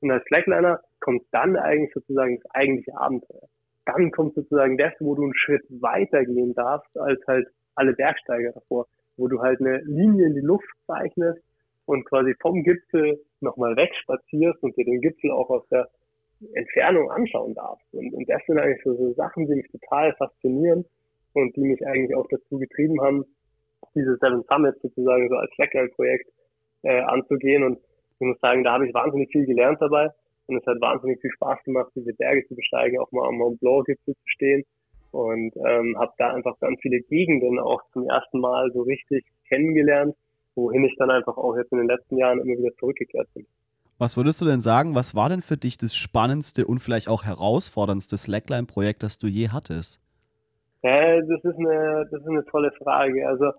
Und als Slackliner kommt dann eigentlich sozusagen das eigentliche Abenteuer dann kommt sozusagen das, wo du einen Schritt weiter gehen darfst, als halt alle Bergsteiger davor, wo du halt eine Linie in die Luft zeichnest und quasi vom Gipfel nochmal wegspazierst und dir den Gipfel auch aus der Entfernung anschauen darfst. Und, und das sind eigentlich so, so Sachen, die mich total faszinieren und die mich eigentlich auch dazu getrieben haben, diese Seven Summits sozusagen so als Slackline-Projekt äh, anzugehen. Und ich muss sagen, da habe ich wahnsinnig viel gelernt dabei. Und es hat wahnsinnig viel Spaß gemacht, diese Berge zu besteigen, auch mal am Mont Blanc-Gipfel zu stehen. Und ähm, habe da einfach ganz viele Gegenden auch zum ersten Mal so richtig kennengelernt. Wohin ich dann einfach auch jetzt in den letzten Jahren immer wieder zurückgekehrt bin. Was würdest du denn sagen, was war denn für dich das spannendste und vielleicht auch herausforderndste Slackline-Projekt, das du je hattest? Ja, das ist eine, das ist eine tolle Frage. Also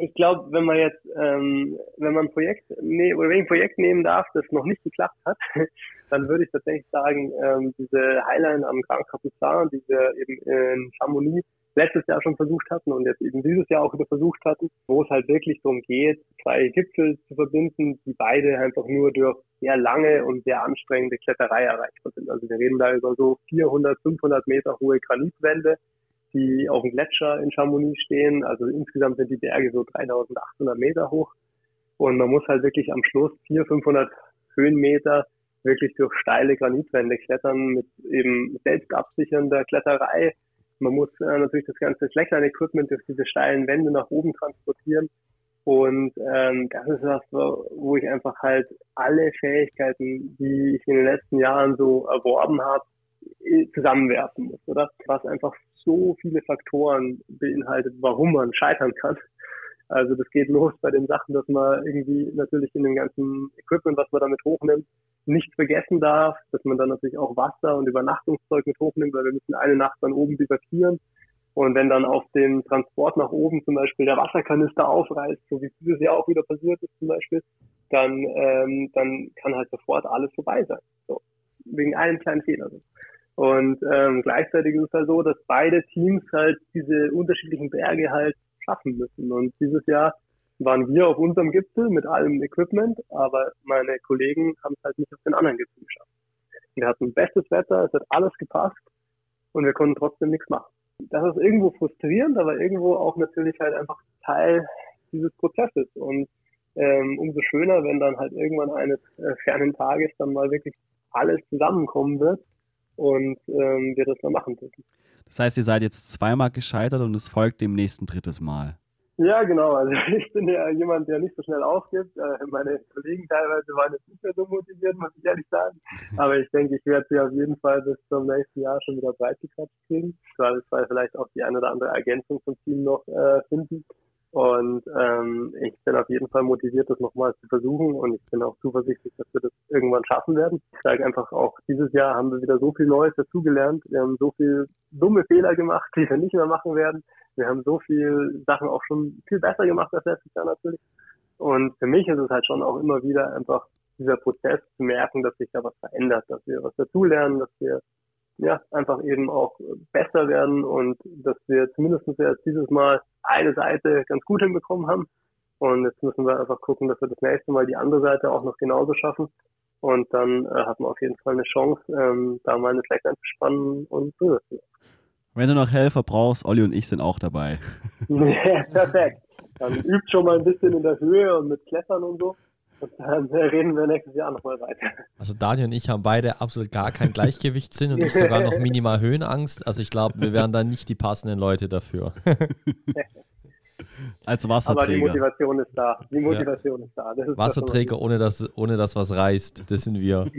ich glaube, wenn man jetzt, ähm, wenn man ein Projekt ne oder wenn ich ein Projekt nehmen darf, das noch nicht geklappt hat, [LAUGHS] dann würde ich tatsächlich sagen, ähm, diese Highline am Grand Capucin, die wir eben in Chamonix letztes Jahr schon versucht hatten und jetzt eben dieses Jahr auch wieder versucht hatten, wo es halt wirklich darum geht, zwei Gipfel zu verbinden, die beide einfach nur durch sehr lange und sehr anstrengende Kletterei erreichbar sind. Also wir reden da über so 400, 500 Meter hohe Granitwände, die auf dem Gletscher in Chamonix stehen. Also insgesamt sind die Berge so 3800 Meter hoch. Und man muss halt wirklich am Schluss 400, 500 Höhenmeter wirklich durch steile Granitwände klettern mit eben selbst absichernder Kletterei. Man muss äh, natürlich das ganze Slackline-Equipment durch diese steilen Wände nach oben transportieren. Und ähm, das ist was, wo ich einfach halt alle Fähigkeiten, die ich in den letzten Jahren so erworben habe, zusammenwerfen muss, oder? Was einfach so viele Faktoren beinhaltet, warum man scheitern kann. Also das geht los bei den Sachen, dass man irgendwie natürlich in dem ganzen Equipment, was man damit hochnimmt, nicht vergessen darf, dass man dann natürlich auch Wasser und Übernachtungszeug mit hochnimmt, weil wir müssen eine Nacht dann oben bivakieren. Und wenn dann auf dem Transport nach oben zum Beispiel der Wasserkanister aufreißt, so wie dieses Jahr auch wieder passiert ist zum Beispiel, dann, ähm, dann kann halt sofort alles vorbei sein. So. Wegen einem kleinen Fehler. Und ähm, gleichzeitig ist es halt so, dass beide Teams halt diese unterschiedlichen Berge halt schaffen müssen. Und dieses Jahr waren wir auf unserem Gipfel mit allem Equipment, aber meine Kollegen haben es halt nicht auf den anderen Gipfel geschafft. Wir hatten bestes Wetter, es hat alles gepasst und wir konnten trotzdem nichts machen. Das ist irgendwo frustrierend, aber irgendwo auch natürlich halt einfach Teil dieses Prozesses. Und ähm, umso schöner, wenn dann halt irgendwann eines äh, fernen Tages dann mal wirklich alles zusammenkommen wird und ähm, wir das mal machen dürfen. Das heißt, ihr seid jetzt zweimal gescheitert und es folgt dem nächsten drittes Mal. Ja, genau. Also [LAUGHS] ich bin ja jemand, der nicht so schnell aufgibt. Äh, meine Kollegen teilweise waren jetzt nicht mehr so motiviert, muss ich ehrlich sagen. Aber ich denke, ich werde sie auf jeden Fall bis zum nächsten Jahr schon wieder breit gequatscht kriegen. Weil vielleicht auch die eine oder andere Ergänzung zum Team noch äh, finden. Und ähm, ich bin auf jeden Fall motiviert, das nochmal zu versuchen und ich bin auch zuversichtlich, dass wir das irgendwann schaffen werden. Ich sage einfach auch, dieses Jahr haben wir wieder so viel Neues dazugelernt. Wir haben so viel dumme Fehler gemacht, die wir nicht mehr machen werden. Wir haben so viel Sachen auch schon viel besser gemacht als letztes Jahr natürlich. Und für mich ist es halt schon auch immer wieder einfach dieser Prozess zu merken, dass sich da was verändert, dass wir was dazulernen, dass wir ja, einfach eben auch besser werden und dass wir zumindest jetzt dieses Mal eine Seite ganz gut hinbekommen haben. Und jetzt müssen wir einfach gucken, dass wir das nächste Mal die andere Seite auch noch genauso schaffen. Und dann äh, hat man auf jeden Fall eine Chance, ähm, da mal eine Fleck einzuspannen und so. Wenn du noch Helfer brauchst, Olli und ich sind auch dabei. [LAUGHS] ja, perfekt. Dann übt schon mal ein bisschen in der Höhe und mit Klettern und so. Und dann reden wir nächstes Jahr nochmal weiter. Also Daniel und ich haben beide absolut gar kein Gleichgewichtssinn und ich sogar noch [LAUGHS] minimal Höhenangst. Also ich glaube, wir wären dann nicht die passenden Leute dafür. [LAUGHS] Als Wasserträger. Aber die Motivation ist da. Die Motivation ja. ist da. Ist Wasserträger, das, ohne dass, ohne dass was reißt. Das sind wir.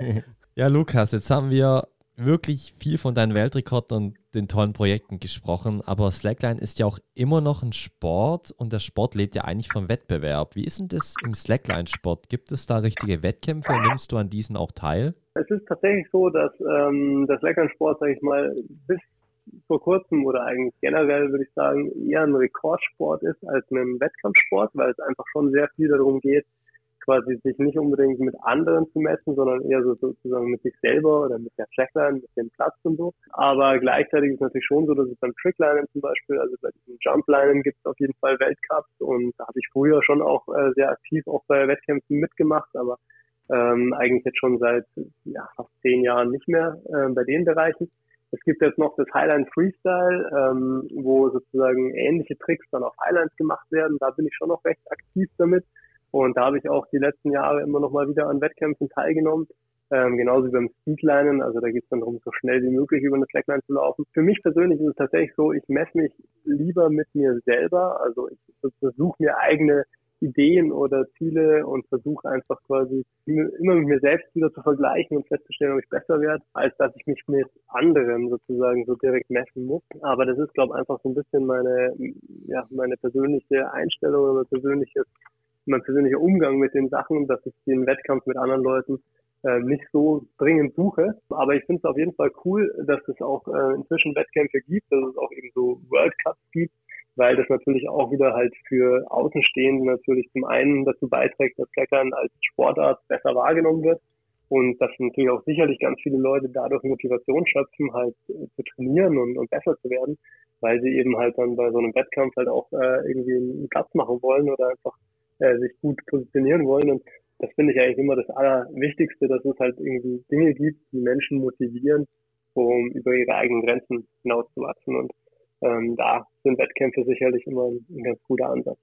[LAUGHS] ja, Lukas, jetzt haben wir wirklich viel von deinen Weltrekorden und den tollen Projekten gesprochen, aber Slackline ist ja auch immer noch ein Sport und der Sport lebt ja eigentlich vom Wettbewerb. Wie ist denn das im Slackline-Sport? Gibt es da richtige Wettkämpfe nimmst du an diesen auch teil? Es ist tatsächlich so, dass ähm, der Slackline-Sport, sage ich mal, bis vor kurzem oder eigentlich generell würde ich sagen, eher ein Rekordsport ist als ein Wettkampfsport, weil es einfach schon sehr viel darum geht, quasi sich nicht unbedingt mit anderen zu messen, sondern eher so sozusagen mit sich selber oder mit der Trackline, mit dem Platz und so. Aber gleichzeitig ist es natürlich schon so, dass es beim Tricklinen zum Beispiel, also bei diesen Jumplinen gibt es auf jeden Fall Weltcups und da habe ich früher schon auch äh, sehr aktiv auch bei Wettkämpfen mitgemacht, aber ähm, eigentlich jetzt schon seit ja, fast zehn Jahren nicht mehr äh, bei den Bereichen. Es gibt jetzt noch das Highline Freestyle, ähm, wo sozusagen ähnliche Tricks dann auf Highlines gemacht werden. Da bin ich schon noch recht aktiv damit. Und da habe ich auch die letzten Jahre immer noch mal wieder an Wettkämpfen teilgenommen. Ähm, genauso wie beim Speedlinen, also da geht es dann darum, so schnell wie möglich über eine Slackline zu laufen. Für mich persönlich ist es tatsächlich so, ich messe mich lieber mit mir selber, also ich versuche mir eigene Ideen oder Ziele und versuche einfach quasi immer mit mir selbst wieder zu vergleichen und festzustellen, ob ich besser werde, als dass ich mich mit anderen sozusagen so direkt messen muss. Aber das ist, glaube ich, einfach so ein bisschen meine, ja, meine persönliche Einstellung oder mein persönliches mein persönlicher Umgang mit den Sachen, dass ich den Wettkampf mit anderen Leuten äh, nicht so dringend suche. Aber ich finde es auf jeden Fall cool, dass es auch äh, inzwischen Wettkämpfe gibt, dass es auch eben so World Cups gibt, weil das natürlich auch wieder halt für Außenstehende natürlich zum einen dazu beiträgt, dass Klettern als Sportart besser wahrgenommen wird und dass natürlich auch sicherlich ganz viele Leute dadurch Motivation schöpfen, halt äh, zu trainieren und, und besser zu werden, weil sie eben halt dann bei so einem Wettkampf halt auch äh, irgendwie einen Platz machen wollen oder einfach äh, sich gut positionieren wollen. Und das finde ich eigentlich immer das Allerwichtigste, dass es halt irgendwie Dinge gibt, die Menschen motivieren, um über ihre eigenen Grenzen hinauszuwachsen. Und ähm, da sind Wettkämpfe sicherlich immer ein, ein ganz guter Ansatz.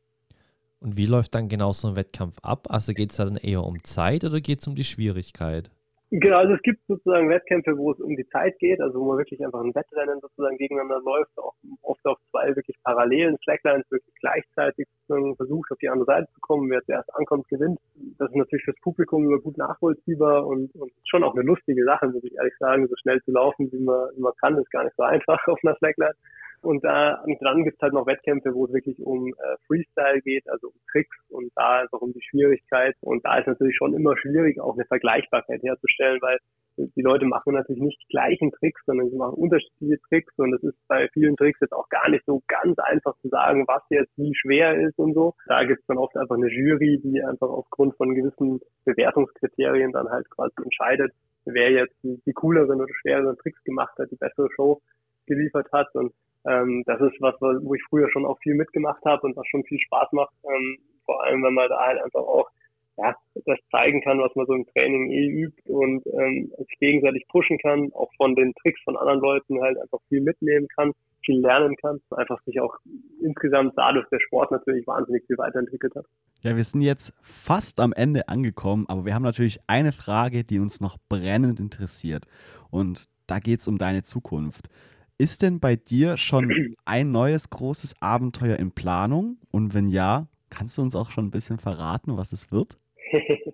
Und wie läuft dann genau so ein Wettkampf ab? Also geht es dann eher um Zeit oder geht es um die Schwierigkeit? Genau, also es gibt sozusagen Wettkämpfe, wo es um die Zeit geht, also wo man wirklich einfach ein Wettrennen sozusagen gegeneinander läuft, auch oft auf zwei wirklich parallelen Slacklines, wirklich gleichzeitig versucht, auf die andere Seite zu kommen. Wer zuerst ankommt, gewinnt. Das ist natürlich fürs Publikum immer gut nachvollziehbar und, und schon auch eine lustige Sache, muss ich ehrlich sagen. So schnell zu laufen, wie man, wie man kann, ist gar nicht so einfach [LAUGHS] auf einer Slackline. Und da und dann gibt es halt noch Wettkämpfe, wo es wirklich um äh, Freestyle geht, also um Tricks und da ist auch um die Schwierigkeit. Und da ist natürlich schon immer schwierig, auch eine Vergleichbarkeit herzustellen, weil die Leute machen natürlich nicht die gleichen Tricks, sondern sie machen unterschiedliche Tricks und es ist bei vielen Tricks jetzt auch gar nicht so ganz einfach zu sagen, was jetzt wie schwer ist und so. Da gibt es dann oft einfach eine Jury, die einfach aufgrund von gewissen Bewertungskriterien dann halt quasi entscheidet, wer jetzt die, die cooleren oder schwereren Tricks gemacht hat, die bessere Show geliefert hat. Und ähm, das ist was, wo ich früher schon auch viel mitgemacht habe und was schon viel Spaß macht. Ähm, vor allem, wenn man da halt einfach auch ja, das zeigen kann, was man so im Training eh übt und ähm, sich gegenseitig pushen kann, auch von den Tricks von anderen Leuten halt einfach viel mitnehmen kann, viel lernen kann, einfach sich auch insgesamt dadurch der Sport natürlich wahnsinnig viel weiterentwickelt hat. Ja, wir sind jetzt fast am Ende angekommen, aber wir haben natürlich eine Frage, die uns noch brennend interessiert und da geht es um deine Zukunft. Ist denn bei dir schon [CLEARS THROAT] ein neues großes Abenteuer in Planung? Und wenn ja, kannst du uns auch schon ein bisschen verraten, was es wird? [LAUGHS]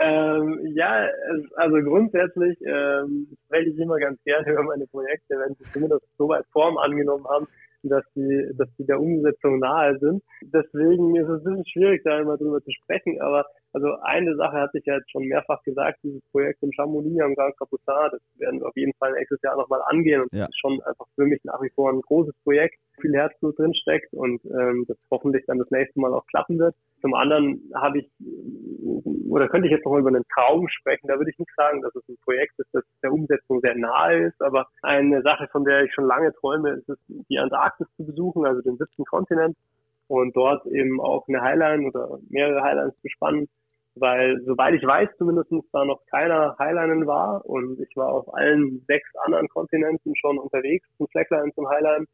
ähm, ja, also grundsätzlich ähm, spreche ich immer ganz gerne [LAUGHS] über meine Projekte, wenn sie zumindest so weit Form angenommen haben, dass die, dass die der Umsetzung nahe sind. Deswegen ist es ein bisschen schwierig, da immer drüber zu sprechen, aber also eine Sache hatte ich ja jetzt schon mehrfach gesagt, dieses Projekt in Chamonix am Grand Capucin, das werden wir auf jeden Fall nächstes Jahr nochmal angehen und ja. das ist schon einfach für mich nach wie vor ein großes Projekt, viel Herzblut drin steckt und ähm, das hoffentlich dann das nächste Mal auch klappen wird. Zum anderen habe ich, oder könnte ich jetzt noch mal über einen Traum sprechen, da würde ich nicht sagen, dass es ein Projekt ist, das der Umsetzung sehr nahe ist, aber eine Sache, von der ich schon lange träume, ist es, die Antarktis zu besuchen, also den siebten Kontinent und dort eben auch eine Highline oder mehrere Highlines zu spannen. Weil soweit ich weiß, zumindest da noch keiner Highlinen war und ich war auf allen sechs anderen Kontinenten schon unterwegs zum Slackline zum Highline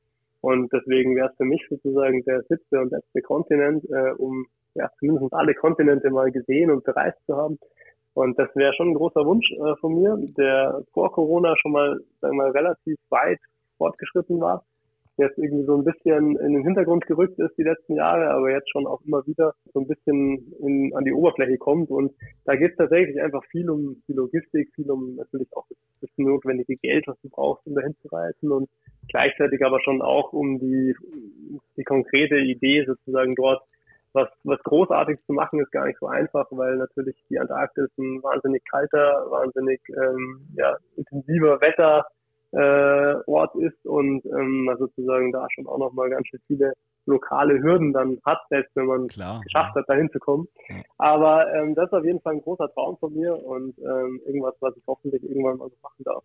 und deswegen wäre es für mich sozusagen der siebte und letzte Kontinent, äh, um ja zumindest alle Kontinente mal gesehen und bereist zu haben. Und das wäre schon ein großer Wunsch äh, von mir, der vor Corona schon mal, sagen wir mal, relativ weit fortgeschritten war jetzt irgendwie so ein bisschen in den Hintergrund gerückt ist die letzten Jahre, aber jetzt schon auch immer wieder so ein bisschen in, an die Oberfläche kommt. Und da geht es tatsächlich einfach viel um die Logistik, viel um natürlich auch das, notwendige Geld, was du brauchst, um dahin zu reisen und gleichzeitig aber schon auch um die, die konkrete Idee sozusagen dort was, was Großartiges zu machen, ist gar nicht so einfach, weil natürlich die Antarktis ein wahnsinnig kalter, wahnsinnig ähm, ja, intensiver Wetter äh, Ort ist und ähm, sozusagen da schon auch nochmal ganz schön viele lokale Hürden dann hat, selbst wenn man es geschafft ja. hat, dahin zu kommen. Aber ähm, das ist auf jeden Fall ein großer Traum von mir und ähm, irgendwas, was ich hoffentlich irgendwann mal so machen darf.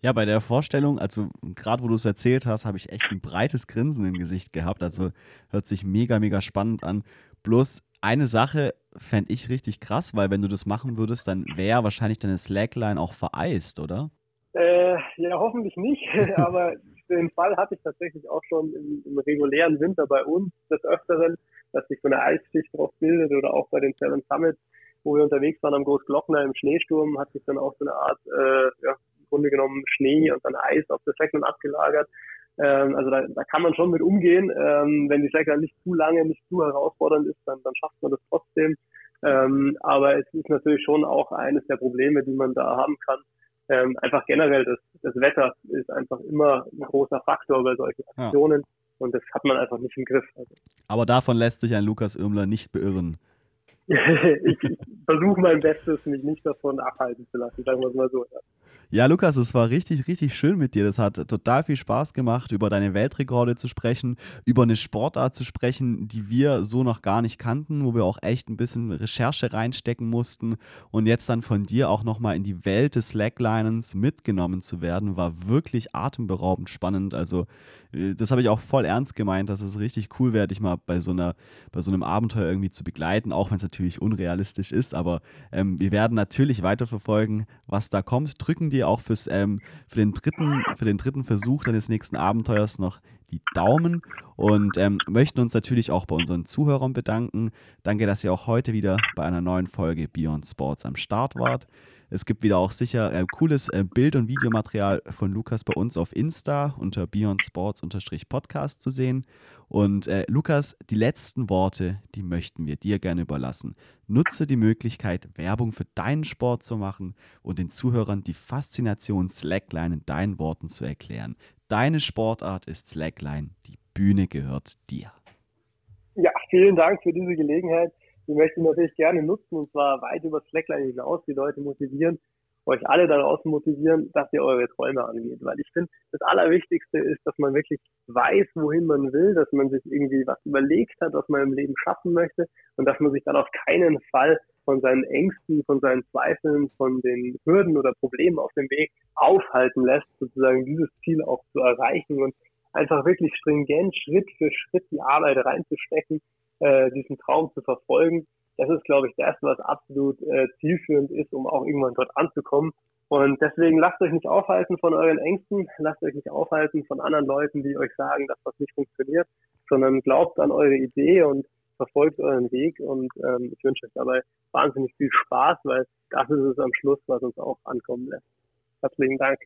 Ja, bei der Vorstellung, also gerade wo du es erzählt hast, habe ich echt ein breites Grinsen im Gesicht gehabt. Also hört sich mega, mega spannend an. Bloß eine Sache fände ich richtig krass, weil wenn du das machen würdest, dann wäre wahrscheinlich deine Slackline auch vereist, oder? Äh, ja, hoffentlich nicht, [LAUGHS] aber den Fall hatte ich tatsächlich auch schon im, im, regulären Winter bei uns des Öfteren, dass sich so eine Eisschicht drauf bildet oder auch bei den Seven Summits, wo wir unterwegs waren am Großglockner im Schneesturm, hat sich dann auch so eine Art, äh, ja, im Grunde genommen Schnee und dann Eis auf der Slackline abgelagert. Ähm, also da, da kann man schon mit umgehen. Ähm, wenn die Slackline nicht zu lange, nicht zu herausfordernd ist, dann, dann schafft man das trotzdem. Ähm, aber es ist natürlich schon auch eines der Probleme, die man da haben kann, ähm, einfach generell das, das Wetter ist einfach immer ein großer Faktor bei solchen Aktionen. Ja. Und das hat man einfach nicht im Griff. Also. Aber davon lässt sich ein Lukas Irmler nicht beirren. ich, [LAUGHS] ich versuche mein Bestes, mich nicht davon abhalten zu lassen, sagen wir es mal so. Ja. Ja, Lukas, es war richtig, richtig schön mit dir. Das hat total viel Spaß gemacht, über deine Weltrekorde zu sprechen, über eine Sportart zu sprechen, die wir so noch gar nicht kannten, wo wir auch echt ein bisschen Recherche reinstecken mussten. Und jetzt dann von dir auch nochmal in die Welt des Slacklinens mitgenommen zu werden, war wirklich atemberaubend spannend. Also, das habe ich auch voll ernst gemeint, dass es richtig cool wäre, dich mal bei so, einer, bei so einem Abenteuer irgendwie zu begleiten, auch wenn es natürlich unrealistisch ist. Aber ähm, wir werden natürlich weiterverfolgen, was da kommt. Drücken dir auch fürs, ähm, für, den dritten, für den dritten Versuch deines nächsten Abenteuers noch die Daumen und ähm, möchten uns natürlich auch bei unseren Zuhörern bedanken. Danke, dass ihr auch heute wieder bei einer neuen Folge Beyond Sports am Start wart. Es gibt wieder auch sicher äh, cooles äh, Bild- und Videomaterial von Lukas bei uns auf Insta unter Beyond Sports-Podcast zu sehen. Und äh, Lukas, die letzten Worte, die möchten wir dir gerne überlassen. Nutze die Möglichkeit, Werbung für deinen Sport zu machen und den Zuhörern die Faszination Slackline in deinen Worten zu erklären. Deine Sportart ist Slackline, die Bühne gehört dir. Ja, vielen Dank für diese Gelegenheit die möchte ich natürlich gerne nutzen und zwar weit über Slackline hinaus, die Leute motivieren, euch alle da draußen motivieren, dass ihr eure Träume angeht. Weil ich finde, das Allerwichtigste ist, dass man wirklich weiß, wohin man will, dass man sich irgendwie was überlegt hat, was man im Leben schaffen möchte und dass man sich dann auf keinen Fall von seinen Ängsten, von seinen Zweifeln, von den Hürden oder Problemen auf dem Weg aufhalten lässt, sozusagen dieses Ziel auch zu erreichen und einfach wirklich stringent Schritt für Schritt die Arbeit reinzustecken, äh, diesen Traum zu verfolgen. Das ist, glaube ich, das, was absolut äh, zielführend ist, um auch irgendwann dort anzukommen. Und deswegen lasst euch nicht aufhalten von euren Ängsten, lasst euch nicht aufhalten von anderen Leuten, die euch sagen, dass das nicht funktioniert, sondern glaubt an eure Idee und verfolgt euren Weg. Und ähm, ich wünsche euch dabei wahnsinnig viel Spaß, weil das ist es am Schluss, was uns auch ankommen lässt. Herzlichen Dank.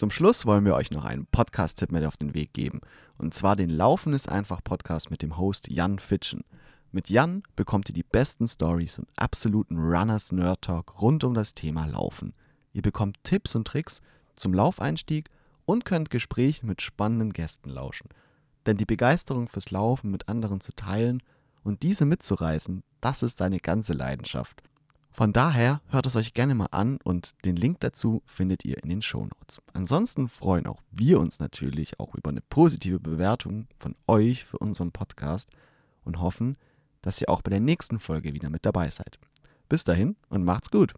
Zum Schluss wollen wir euch noch einen Podcast-Tipp mit auf den Weg geben. Und zwar den Laufen ist einfach Podcast mit dem Host Jan Fitschen. Mit Jan bekommt ihr die besten Stories und absoluten Runners Nerd Talk rund um das Thema Laufen. Ihr bekommt Tipps und Tricks zum Laufeinstieg und könnt Gesprächen mit spannenden Gästen lauschen. Denn die Begeisterung fürs Laufen mit anderen zu teilen und diese mitzureißen, das ist seine ganze Leidenschaft. Von daher hört es euch gerne mal an und den Link dazu findet ihr in den Shownotes. Ansonsten freuen auch wir uns natürlich auch über eine positive Bewertung von euch für unseren Podcast und hoffen, dass ihr auch bei der nächsten Folge wieder mit dabei seid. Bis dahin und macht's gut.